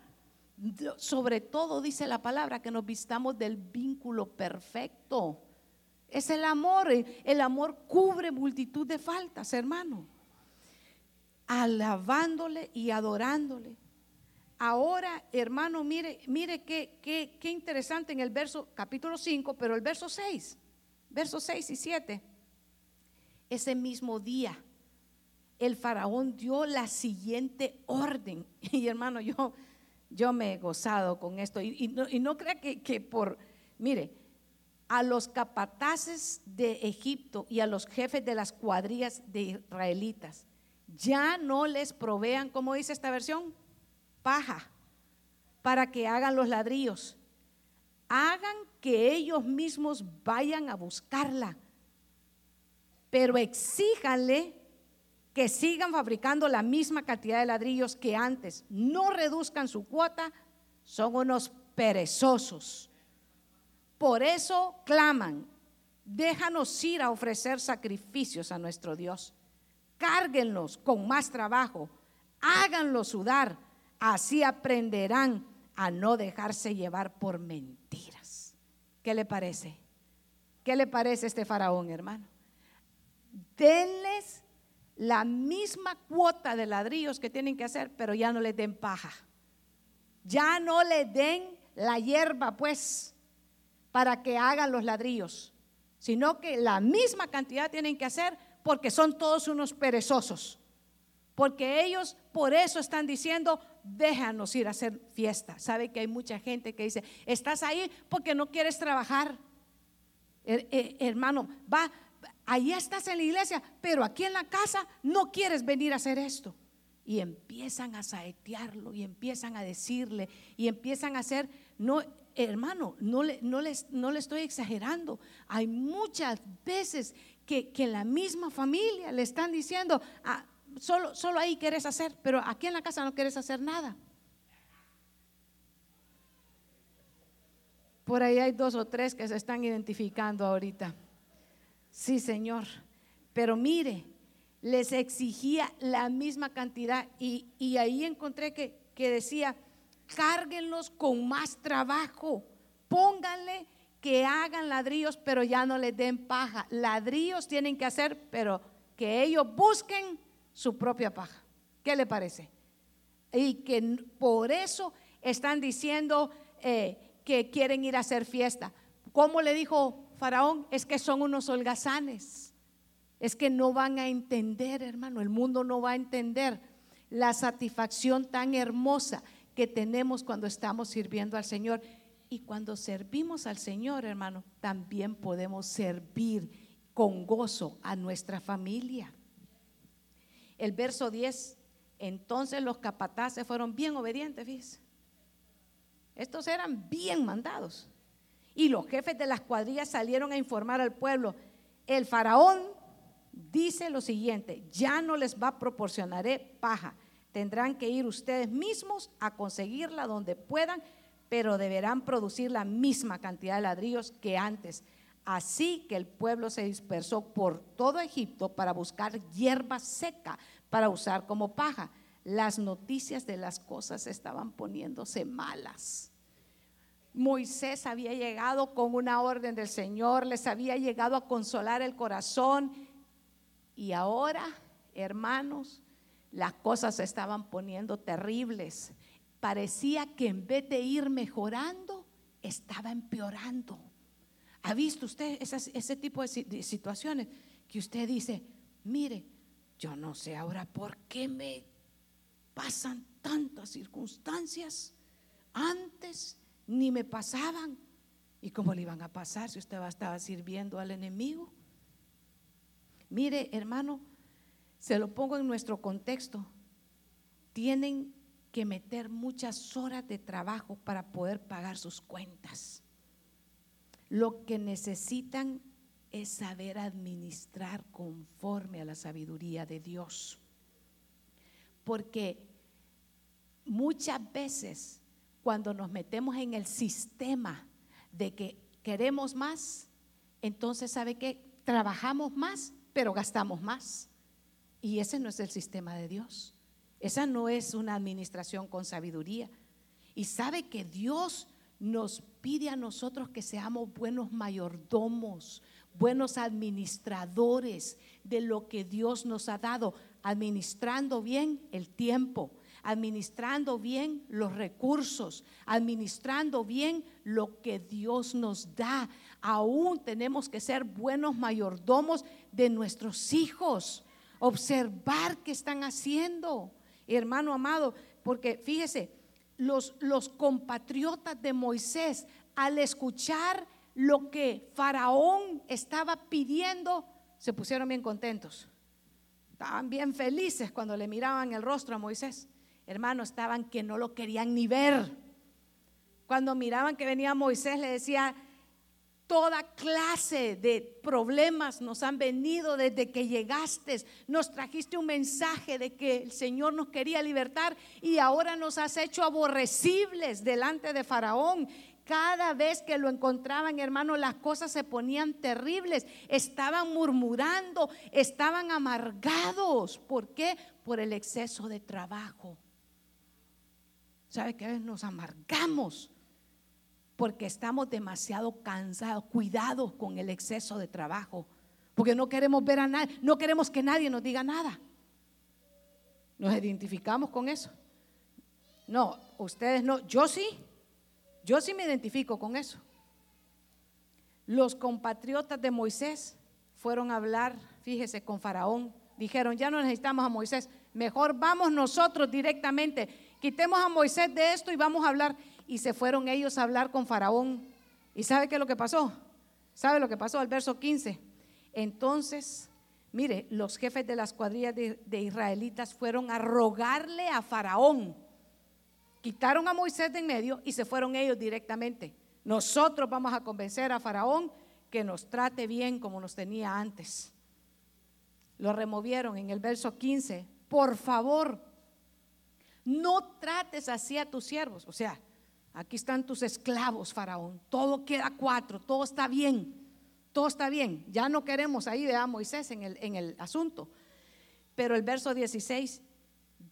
Sobre todo dice la palabra que nos vistamos del vínculo perfecto. Es el amor. El amor cubre multitud de faltas, hermano. Alabándole y adorándole. Ahora, hermano, mire, mire qué, qué, qué interesante en el verso capítulo 5, pero el verso 6 versos 6 y 7. Ese mismo día, el faraón dio la siguiente orden. Y hermano, yo, yo me he gozado con esto. Y, no, crea que, que por, mire, a los capataces de Egipto y a los jefes de las cuadrillas de israelitas, ya no les provean, como dice esta versión, paja para que hagan los ladrillos hagan que ellos mismos vayan a buscarla, pero exíjanle que sigan fabricando la misma cantidad de ladrillos que antes. No reduzcan su cuota, son unos perezosos. Por eso claman, déjanos ir a ofrecer sacrificios a nuestro Dios. Cárguenlos con más trabajo, háganlos sudar, así aprenderán a no dejarse llevar por mentiras. ¿Qué le parece? ¿Qué le parece este faraón, hermano? Denles la misma cuota de ladrillos que tienen que hacer, pero ya no les den paja. Ya no le den la hierba, pues, para que hagan los ladrillos, sino que la misma cantidad tienen que hacer porque son todos unos perezosos. Porque ellos por eso están diciendo, déjanos ir a hacer fiesta. Sabe que hay mucha gente que dice, estás ahí porque no quieres trabajar. hermano, va, ahí estás en la iglesia, pero aquí en la casa no quieres venir a hacer esto. Y empiezan a saetearlo y empiezan a decirle y empiezan a hacer, no, hermano, no le, no no le estoy exagerando. Hay muchas veces que, que la misma familia le están diciendo, ah, solo, solo ahí quieres hacer, pero aquí en la casa no quieres hacer nada. Por ahí hay dos o tres que se están identificando ahorita. Sí, Señor. Pero mire, les exigía la misma cantidad y, y ahí encontré que, que decía, cárguenlos con más trabajo, pónganle que hagan ladrillos, pero ya no les den paja. Ladrillos tienen que hacer, pero que ellos busquen su propia paja. ¿Qué le parece? Y que por eso están diciendo eh, que quieren ir a hacer fiesta. ¿Cómo le dijo Faraón? Es que son unos holgazanes. Es que no van a entender, hermano. El mundo no va a entender la satisfacción tan hermosa que tenemos cuando estamos sirviendo al Señor. Y cuando servimos al Señor, hermano, también podemos servir con gozo a nuestra familia. El verso 10, entonces los capataces fueron bien obedientes, fíjense. Estos eran bien mandados. Y los jefes de las cuadrillas salieron a informar al pueblo. El faraón dice lo siguiente, ya no les va a proporcionaré paja. Tendrán que ir ustedes mismos a conseguirla donde puedan, pero deberán producir la misma cantidad de ladrillos que antes. Así que el pueblo se dispersó por todo Egipto para buscar hierba seca para usar como paja. Las noticias de las cosas estaban poniéndose malas. Moisés había llegado con una orden del Señor, les había llegado a consolar el corazón y ahora, hermanos, las cosas se estaban poniendo terribles. Parecía que en vez de ir mejorando, estaba empeorando. ¿Ha visto usted ese tipo de situaciones que usted dice, mire, yo no sé ahora por qué me pasan tantas circunstancias? Antes ni me pasaban. ¿Y cómo le iban a pasar si usted estaba sirviendo al enemigo? Mire, hermano, se lo pongo en nuestro contexto. Tienen que meter muchas horas de trabajo para poder pagar sus cuentas. Lo que necesitan es saber administrar conforme a la sabiduría de Dios. Porque muchas veces cuando nos metemos en el sistema de que queremos más, entonces sabe que trabajamos más, pero gastamos más. Y ese no es el sistema de Dios. Esa no es una administración con sabiduría. Y sabe que Dios nos pide a nosotros que seamos buenos mayordomos, buenos administradores de lo que Dios nos ha dado, administrando bien el tiempo, administrando bien los recursos, administrando bien lo que Dios nos da. Aún tenemos que ser buenos mayordomos de nuestros hijos, observar qué están haciendo, hermano amado, porque fíjese, los, compatriotas de Moisés, al escuchar lo que Faraón estaba pidiendo, se pusieron bien contentos. Estaban bien felices cuando le miraban el rostro a Moisés. Hermanos, estaban que no lo querían ni ver. Cuando miraban que venía Moisés, le decía, toda clase de problemas nos han venido desde que llegaste. Nos trajiste un mensaje de que el Señor nos quería libertar y ahora nos has hecho aborrecibles delante de Faraón. Cada vez que lo encontraban, hermano, las cosas se ponían terribles. Estaban murmurando, estaban amargados. ¿Por qué? Por el exceso de trabajo. ¿Sabe veces nos amargamos? Porque estamos demasiado cansados, cuidados con el exceso de trabajo. Porque no queremos ver a nadie, no queremos que nadie nos diga nada. Nos identificamos con eso. No, ustedes no, yo sí. Yo sí me identifico con eso. Los compatriotas de Moisés fueron a hablar, fíjese, con Faraón. Dijeron, ya no necesitamos a Moisés, mejor vamos nosotros directamente. Quitemos a Moisés de esto y vamos a hablar. Y se fueron ellos a hablar con Faraón. ¿Y sabe qué es lo que pasó? ¿Sabe lo que pasó? al verso 15. Entonces, mire, los jefes de las cuadrillas de, de israelitas fueron a rogarle a Faraón Quitaron a Moisés de en medio y se fueron ellos directamente. Nosotros vamos a convencer a Faraón que nos trate bien como nos tenía antes. Lo removieron en el verso 15. Por favor, no trates así a tus siervos. O sea, aquí están tus esclavos, Faraón. Todo queda cuatro, todo está bien. Todo está bien. Ya no queremos ahí a Moisés en el, en el asunto. Pero el verso 16,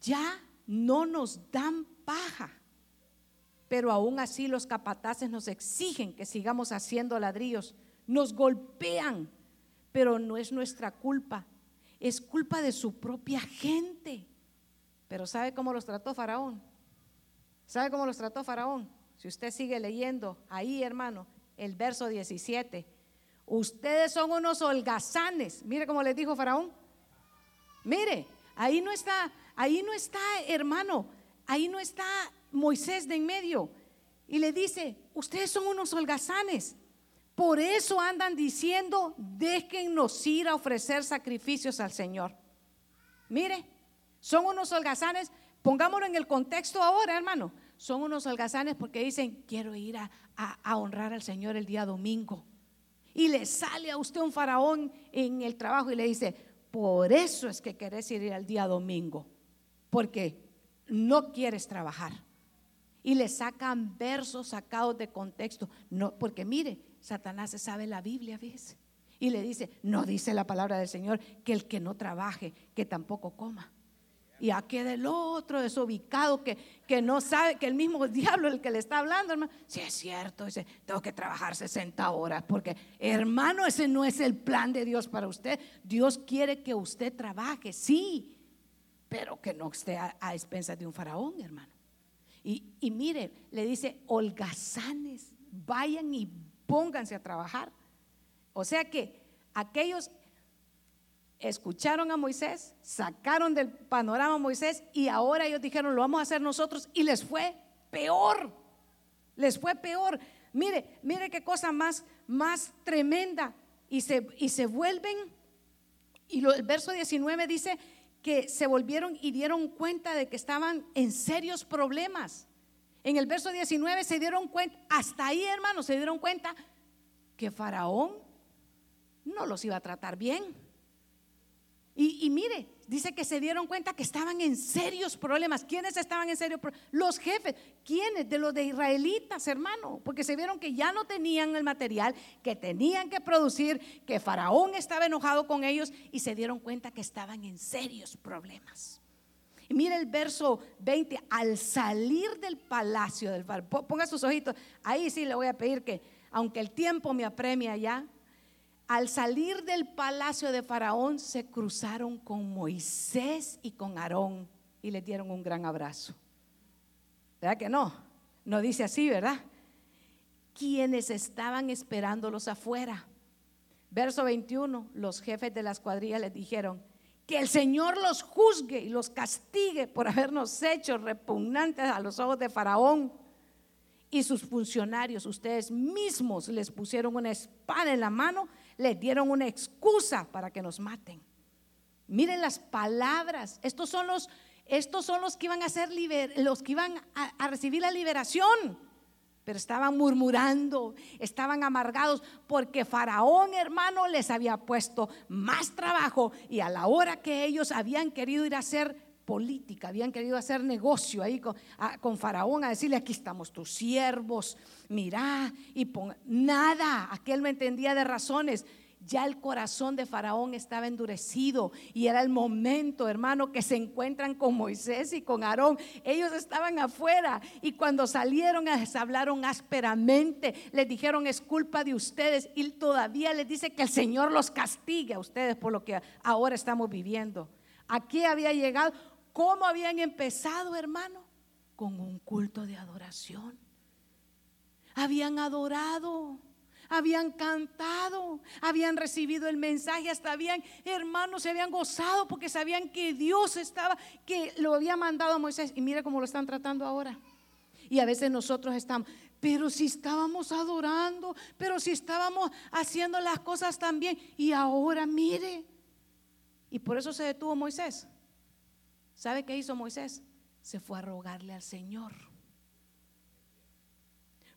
ya no nos dan paja. Pero aún así los capataces nos exigen que sigamos haciendo ladrillos, nos golpean, pero no es nuestra culpa, es culpa de su propia gente. Pero ¿sabe cómo los trató Faraón? ¿Sabe cómo los trató Faraón? Si usted sigue leyendo ahí, hermano, el verso 17. Ustedes son unos holgazanes. Mire cómo les dijo Faraón. Mire, ahí no está, ahí no está, hermano, ahí no está Moisés de en medio y le dice, ustedes son unos holgazanes. Por eso andan diciendo, déjennos ir a ofrecer sacrificios al Señor. Mire, son unos holgazanes, pongámoslo en el contexto ahora, hermano. Son unos holgazanes porque dicen, quiero ir a, honrar al Señor el día domingo. Y le sale a usted un faraón en el trabajo y le dice, por eso es que querés ir al día domingo, porque no quieres trabajar. Y le sacan versos sacados de contexto. No, porque mire, Satanás se sabe la Biblia, fíjese. Y le dice, no dice la palabra del Señor que el que no trabaje, que tampoco coma. Y aquí del otro desubicado que, que no sabe que el mismo diablo el que le está hablando, hermano. Si es cierto, dice, tengo que trabajar 60 horas, porque hermano, ese no es el plan de Dios para usted. Dios quiere que usted trabaje, sí, pero que no esté a, expensas de un faraón, hermano. Y, y mire, le dice, holgazanes, vayan y pónganse a trabajar. O sea que aquellos escucharon a Moisés, sacaron del panorama a Moisés y ahora ellos dijeron, lo vamos a hacer nosotros y les fue peor. Les fue peor. Mire, mire qué cosa más, más tremenda. Y se, y se vuelven, y el verso 19 dice que se volvieron y dieron cuenta de que estaban en serios problemas. En el verso 19 se dieron cuenta, hasta ahí hermanos, se dieron cuenta que Faraón no los iba a tratar bien. Y, mire, dice que se dieron cuenta que estaban en serios problemas. ¿Quiénes estaban en serios problemas? Los jefes. ¿Quiénes? De los de israelitas, hermano. Porque se vieron que ya no tenían el material, que tenían que producir, que Faraón estaba enojado con ellos y se dieron cuenta que estaban en serios problemas. Y mire el verso 20, al salir del palacio del Faraón, ponga sus ojitos, ahí sí le voy a pedir que, aunque el tiempo me apremia ya, al salir del palacio de Faraón se cruzaron con Moisés y con Aarón y le dieron un gran abrazo. ¿Verdad que no? No dice así, ¿verdad? Quienes estaban esperándolos afuera. Verso 21, los jefes de las cuadrillas les dijeron, que el Señor los juzgue y los castigue por habernos hecho repugnantes a los ojos de Faraón y sus funcionarios. Ustedes mismos les pusieron una espada en la mano les dieron una excusa para que nos maten. Miren las palabras. Estos son los, estos son los que iban a ser los que iban a, recibir la liberación. Pero estaban murmurando, estaban amargados porque Faraón, hermano, les había puesto más trabajo y a la hora que ellos habían querido ir a hacer política, habían querido hacer negocio ahí con, Faraón, a decirle, aquí estamos tus siervos, mirá, y nada, aquel no entendía de razones. Ya el corazón de Faraón estaba endurecido y era el momento, hermano, que se encuentran con Moisés y con Aarón. Ellos estaban afuera y cuando salieron les hablaron ásperamente, les dijeron es culpa de ustedes y todavía les dice que el Señor los castigue a ustedes por lo que ahora estamos viviendo. Aquí había llegado ¿Cómo habían empezado, hermano? Con un culto de adoración. Habían adorado, habían cantado, habían recibido el mensaje, hasta habían, hermanos, se habían gozado porque sabían que Dios estaba, que lo había mandado a Moisés. Y mira cómo lo están tratando ahora. Y a veces nosotros estamos, pero si estábamos adorando, pero si estábamos haciendo las cosas también, y ahora mire. Y por eso se detuvo Moisés. ¿Sabe qué hizo Moisés? Se fue a rogarle al Señor.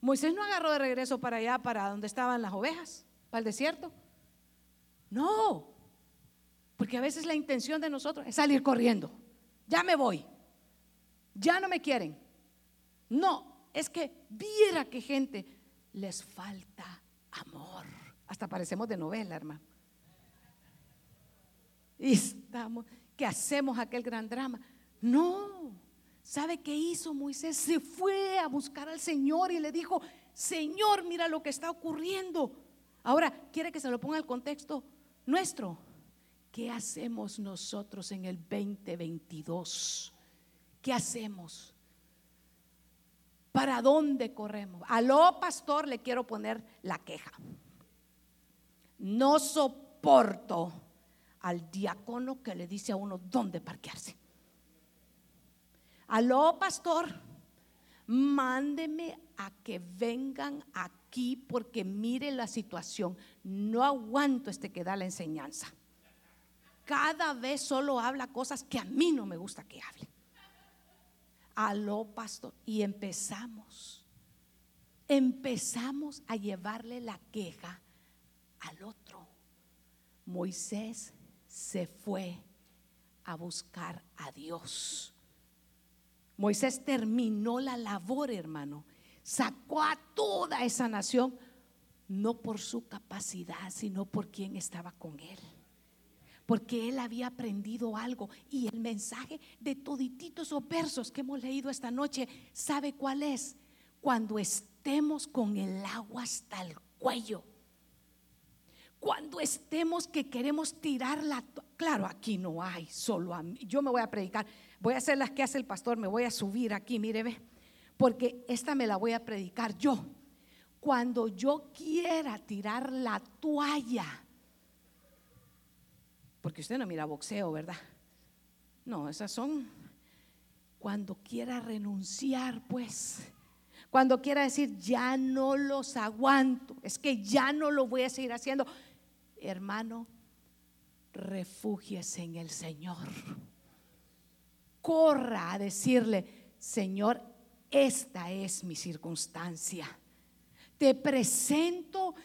Moisés no agarró de regreso para allá, para donde estaban las ovejas, para el desierto. No, porque a veces la intención de nosotros es salir corriendo. Ya me voy. Ya no me quieren. No, es que viera que gente les falta amor. Hasta parecemos de novela, hermano. Y estamos, que hacemos aquel gran drama. No, ¿sabe qué hizo Moisés? Se fue a buscar al Señor y le dijo, Señor, mira lo que está ocurriendo. Ahora, quiere que se lo ponga el contexto nuestro. ¿Qué hacemos nosotros en el 2022? ¿Qué hacemos? ¿Para dónde corremos? Aló, pastor, le quiero poner la queja. No soporto al diácono que le dice a uno dónde parquearse. Aló, pastor, mándeme a que vengan aquí porque mire la situación. No aguanto este que da la enseñanza. Cada vez solo habla cosas que a mí no me gusta que hable. Aló, pastor. Y empezamos. Empezamos a llevarle la queja al otro. Moisés se fue a buscar a Dios. Moisés terminó la labor, hermano. Sacó a toda esa nación, no por su capacidad, sino por quien estaba con él. Porque él había aprendido algo. Y el mensaje de todititos esos versos que hemos leído esta noche, ¿sabe cuál es? Cuando estemos con el agua hasta el cuello cuando estemos que queremos tirar la... Claro, aquí no hay solo a mí. Yo me voy a predicar. Voy a hacer las que hace el pastor. Me voy a subir aquí, mire, ve. Porque esta me la voy a predicar yo. Cuando yo quiera tirar la toalla. Porque usted no mira boxeo, ¿verdad? No, esas son cuando quiera renunciar, pues. Cuando quiera decir, ya no los aguanto, es que ya no lo voy a seguir haciendo hermano, refúgiese en el Señor. corra a decirle, Señor, esta es mi circunstancia. Te presento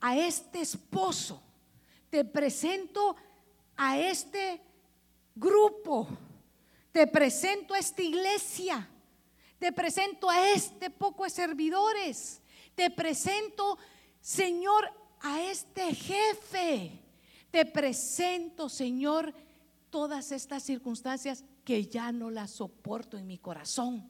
a este esposo, te presento a este grupo, te presento a esta iglesia, te presento a este poco de servidores, te presento, Señor, a este jefe, te presento, Señor, todas estas circunstancias que ya no las soporto en mi corazón,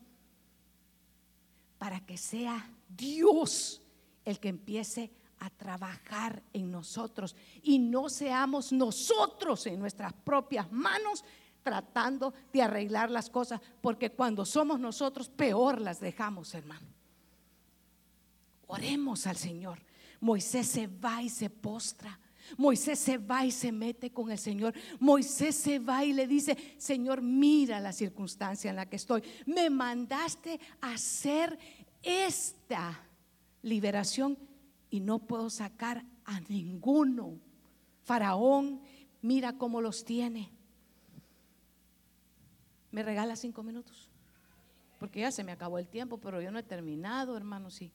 para que sea Dios el que empiece a trabajar en nosotros y no seamos nosotros en nuestras propias manos tratando de arreglar las cosas, porque cuando somos nosotros peor las dejamos, hermano. Oremos al Señor. Moisés se va y se postra. Moisés se va y se mete con el Señor. Moisés se va y le dice, Señor, mira la circunstancia en la que estoy. Me mandaste a hacer esta liberación y no puedo sacar a ninguno. Faraón, mira cómo los tiene. ¿Me regala cinco minutos? Porque ya se me acabó el tiempo, pero yo no he terminado, hermanos, y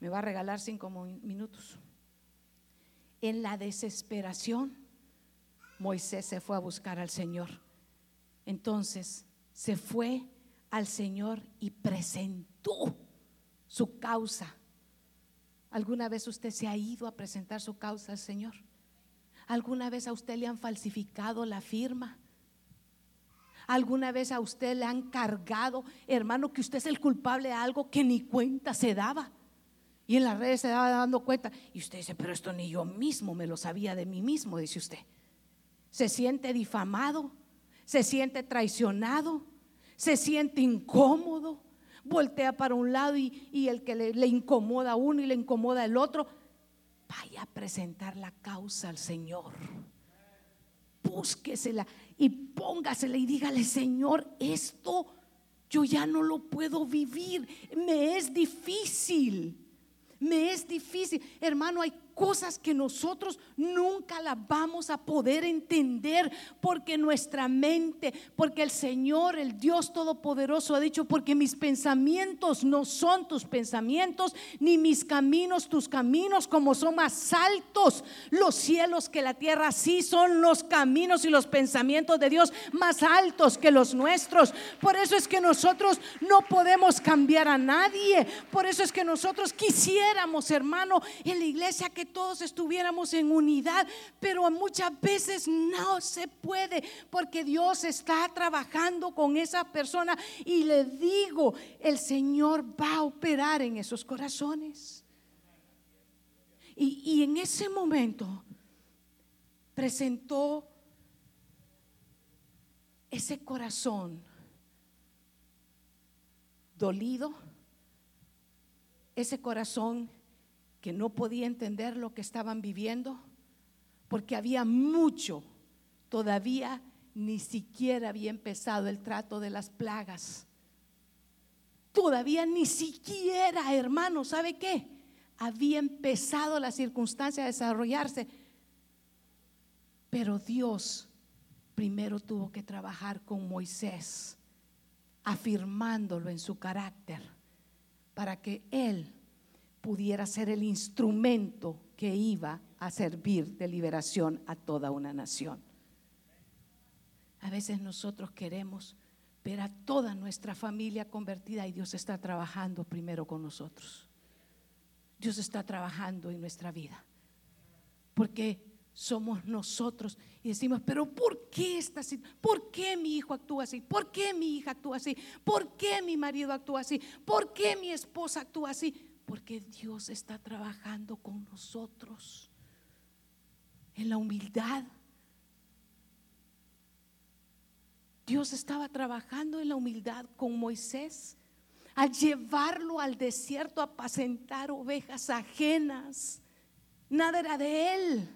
me va a regalar cinco minutos. En la desesperación, Moisés se fue a buscar al Señor. Entonces se fue al Señor y presentó su causa ¿Alguna vez usted se ha ido a presentar su causa al Señor? ¿Alguna vez a usted le han falsificado la firma? ¿Alguna vez a usted le han cargado, hermano, que usted es el culpable de algo que ni cuenta se daba? Y en las redes se daba dando cuenta. Y usted dice, pero esto ni yo mismo me lo sabía de mí mismo, dice usted. Se siente difamado, se siente traicionado, se siente incómodo, voltea para un lado y, el que le, incomoda a uno y le incomoda al otro, vaya a presentar la causa al Señor. Búsquesela y póngasela y dígale, Señor, esto yo ya no lo puedo vivir, me es difícil, me es difícil. Hermano, hay cosas que nosotros nunca las vamos a poder entender porque nuestra mente, porque el Señor, el Dios Todopoderoso ha dicho, porque mis pensamientos no son tus pensamientos, ni mis caminos tus caminos, como son más altos los cielos que la tierra, así son los caminos y los pensamientos de Dios más altos que los nuestros. Por eso es que nosotros no podemos cambiar a nadie, por eso es que nosotros quisiéramos, hermano, en la iglesia que todos estuviéramos en unidad, pero muchas veces no se puede porque Dios está trabajando con esa persona y le digo, el Señor va a operar en esos corazones. Y, y en ese momento presentó ese corazón dolido, ese corazón que no podía entender lo que estaban viviendo, porque había mucho, todavía ni siquiera había empezado el trato de las plagas. Todavía ni siquiera, hermano, ¿sabe qué? Había empezado la circunstancia a desarrollarse. Pero Dios primero tuvo que trabajar con Moisés, afirmándolo en su carácter, para que él pudiera ser el instrumento que iba a servir de liberación a toda una nación. A veces nosotros queremos ver a toda nuestra familia convertida y Dios está trabajando primero con nosotros. Dios está trabajando en nuestra vida. Porque somos nosotros y decimos, pero ¿por qué esta ¿Por qué mi hijo actúa así? ¿Por qué mi hija actúa así? ¿Por qué mi marido actúa así? ¿Por qué mi esposa actúa así? Porque Dios está trabajando con nosotros en la humildad. Dios estaba trabajando en la humildad con Moisés al llevarlo al desierto a apacentar ovejas ajenas. Nada era de él,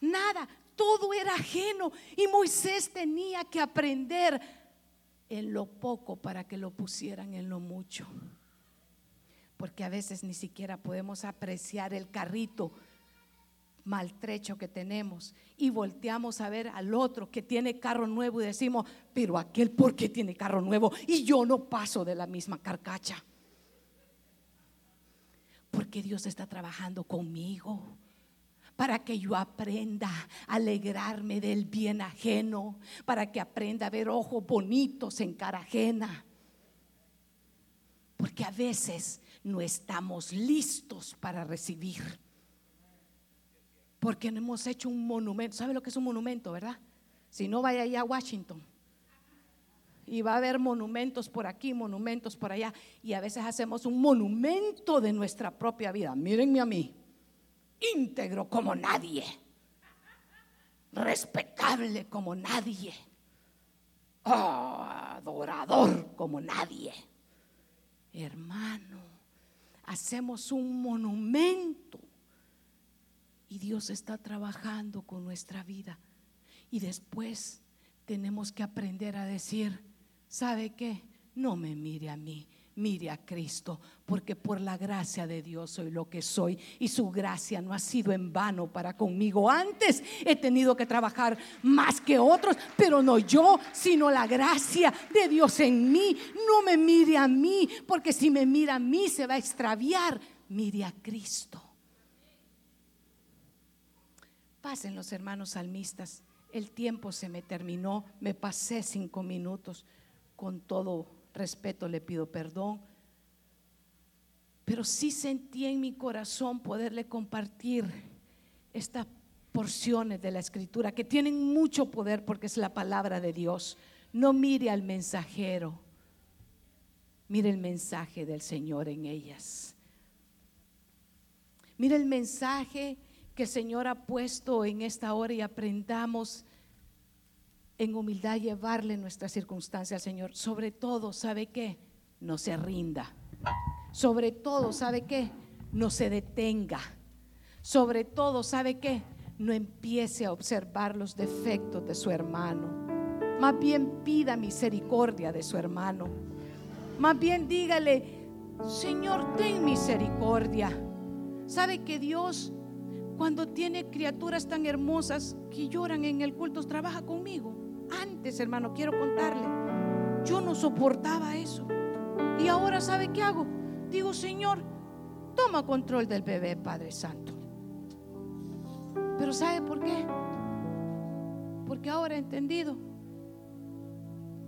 nada, todo era ajeno y Moisés tenía que aprender en lo poco para que lo pusieran en lo mucho porque a veces ni siquiera podemos apreciar el carrito maltrecho que tenemos y volteamos a ver al otro que tiene carro nuevo y decimos, pero aquel por qué tiene carro nuevo y yo no paso de la misma carcacha. Porque Dios está trabajando conmigo para que yo aprenda a alegrarme del bien ajeno, para que aprenda a ver ojos bonitos en cara ajena. Porque a veces no estamos listos para recibir porque no hemos hecho un monumento. ¿Sabe lo que es un monumento, verdad? Si no, vaya allá a Washington. Y va a haber monumentos por aquí, monumentos por allá. Y a veces hacemos un monumento de nuestra propia vida. Mírenme a mí. Íntegro como nadie. Respetable como nadie. adorador como nadie. Hermano, hacemos un monumento y Dios está trabajando con nuestra vida. Y después tenemos que aprender a decir, ¿sabe qué? No me mire a mí, mire a Cristo, porque por la gracia de Dios soy lo que soy y su gracia no ha sido en vano para conmigo. Antes he tenido que trabajar más que otros, pero no yo, sino la gracia de Dios en mí. No me mire a mí, porque si me mira a mí se va a extraviar. Mire a Cristo. Pasen los hermanos salmistas. El tiempo se me terminó, me pasé cinco minutos. Con todo respeto le pido perdón. Pero sí sentí en mi corazón poderle compartir estas porciones de la escritura que tienen mucho poder porque es la palabra de Dios. No mire al mensajero, mire el mensaje del Señor en ellas. Mire el mensaje que el Señor ha puesto en esta hora y aprendamos en humildad llevarle nuestra circunstancia al Señor. Sobre todo, ¿sabe qué? No se rinda. Sobre todo, ¿sabe qué? No se detenga. Sobre todo, ¿sabe qué? No empiece a observar los defectos de su hermano. Más bien pida misericordia de su hermano. Más bien dígale, Señor, ten misericordia. ¿Sabe que Dios cuando tiene criaturas tan hermosas que lloran en el culto, trabaja conmigo. Antes, hermano, quiero contarle, yo no soportaba eso. Y ahora, ¿sabe qué hago? Digo, Señor, toma control del bebé, Padre Santo. Pero ¿sabe por qué? Porque ahora he entendido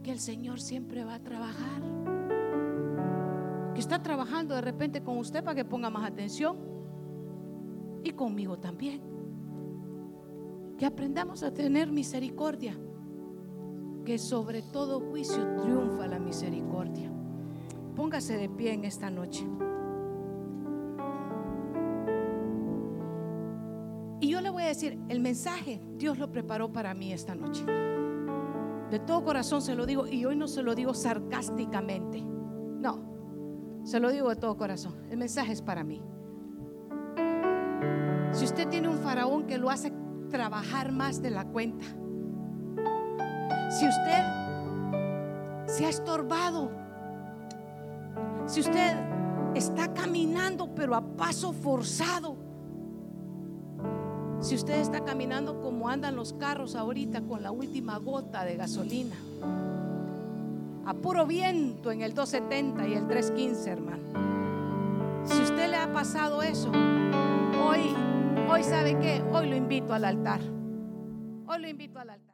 que el Señor siempre va a trabajar. Que está trabajando de repente con usted para que ponga más atención y conmigo también. Que aprendamos a tener misericordia, que sobre todo juicio triunfa la misericordia. Póngase de pie en esta noche. Y yo le voy a decir, el mensaje Dios lo preparó para mí esta noche. De todo corazón se lo digo y hoy no se lo digo sarcásticamente. No, se lo digo de todo corazón. El mensaje es para mí. Si usted tiene un faraón que lo hace trabajar más de la cuenta, si usted se ha estorbado, si usted está caminando pero a paso forzado, si usted está caminando como andan los carros ahorita con la última gota de gasolina, a puro viento en el 270 y el 315, hermano. Si usted le ha pasado eso, hoy Hoy sabe que, hoy lo invito al altar. Hoy lo invito al altar.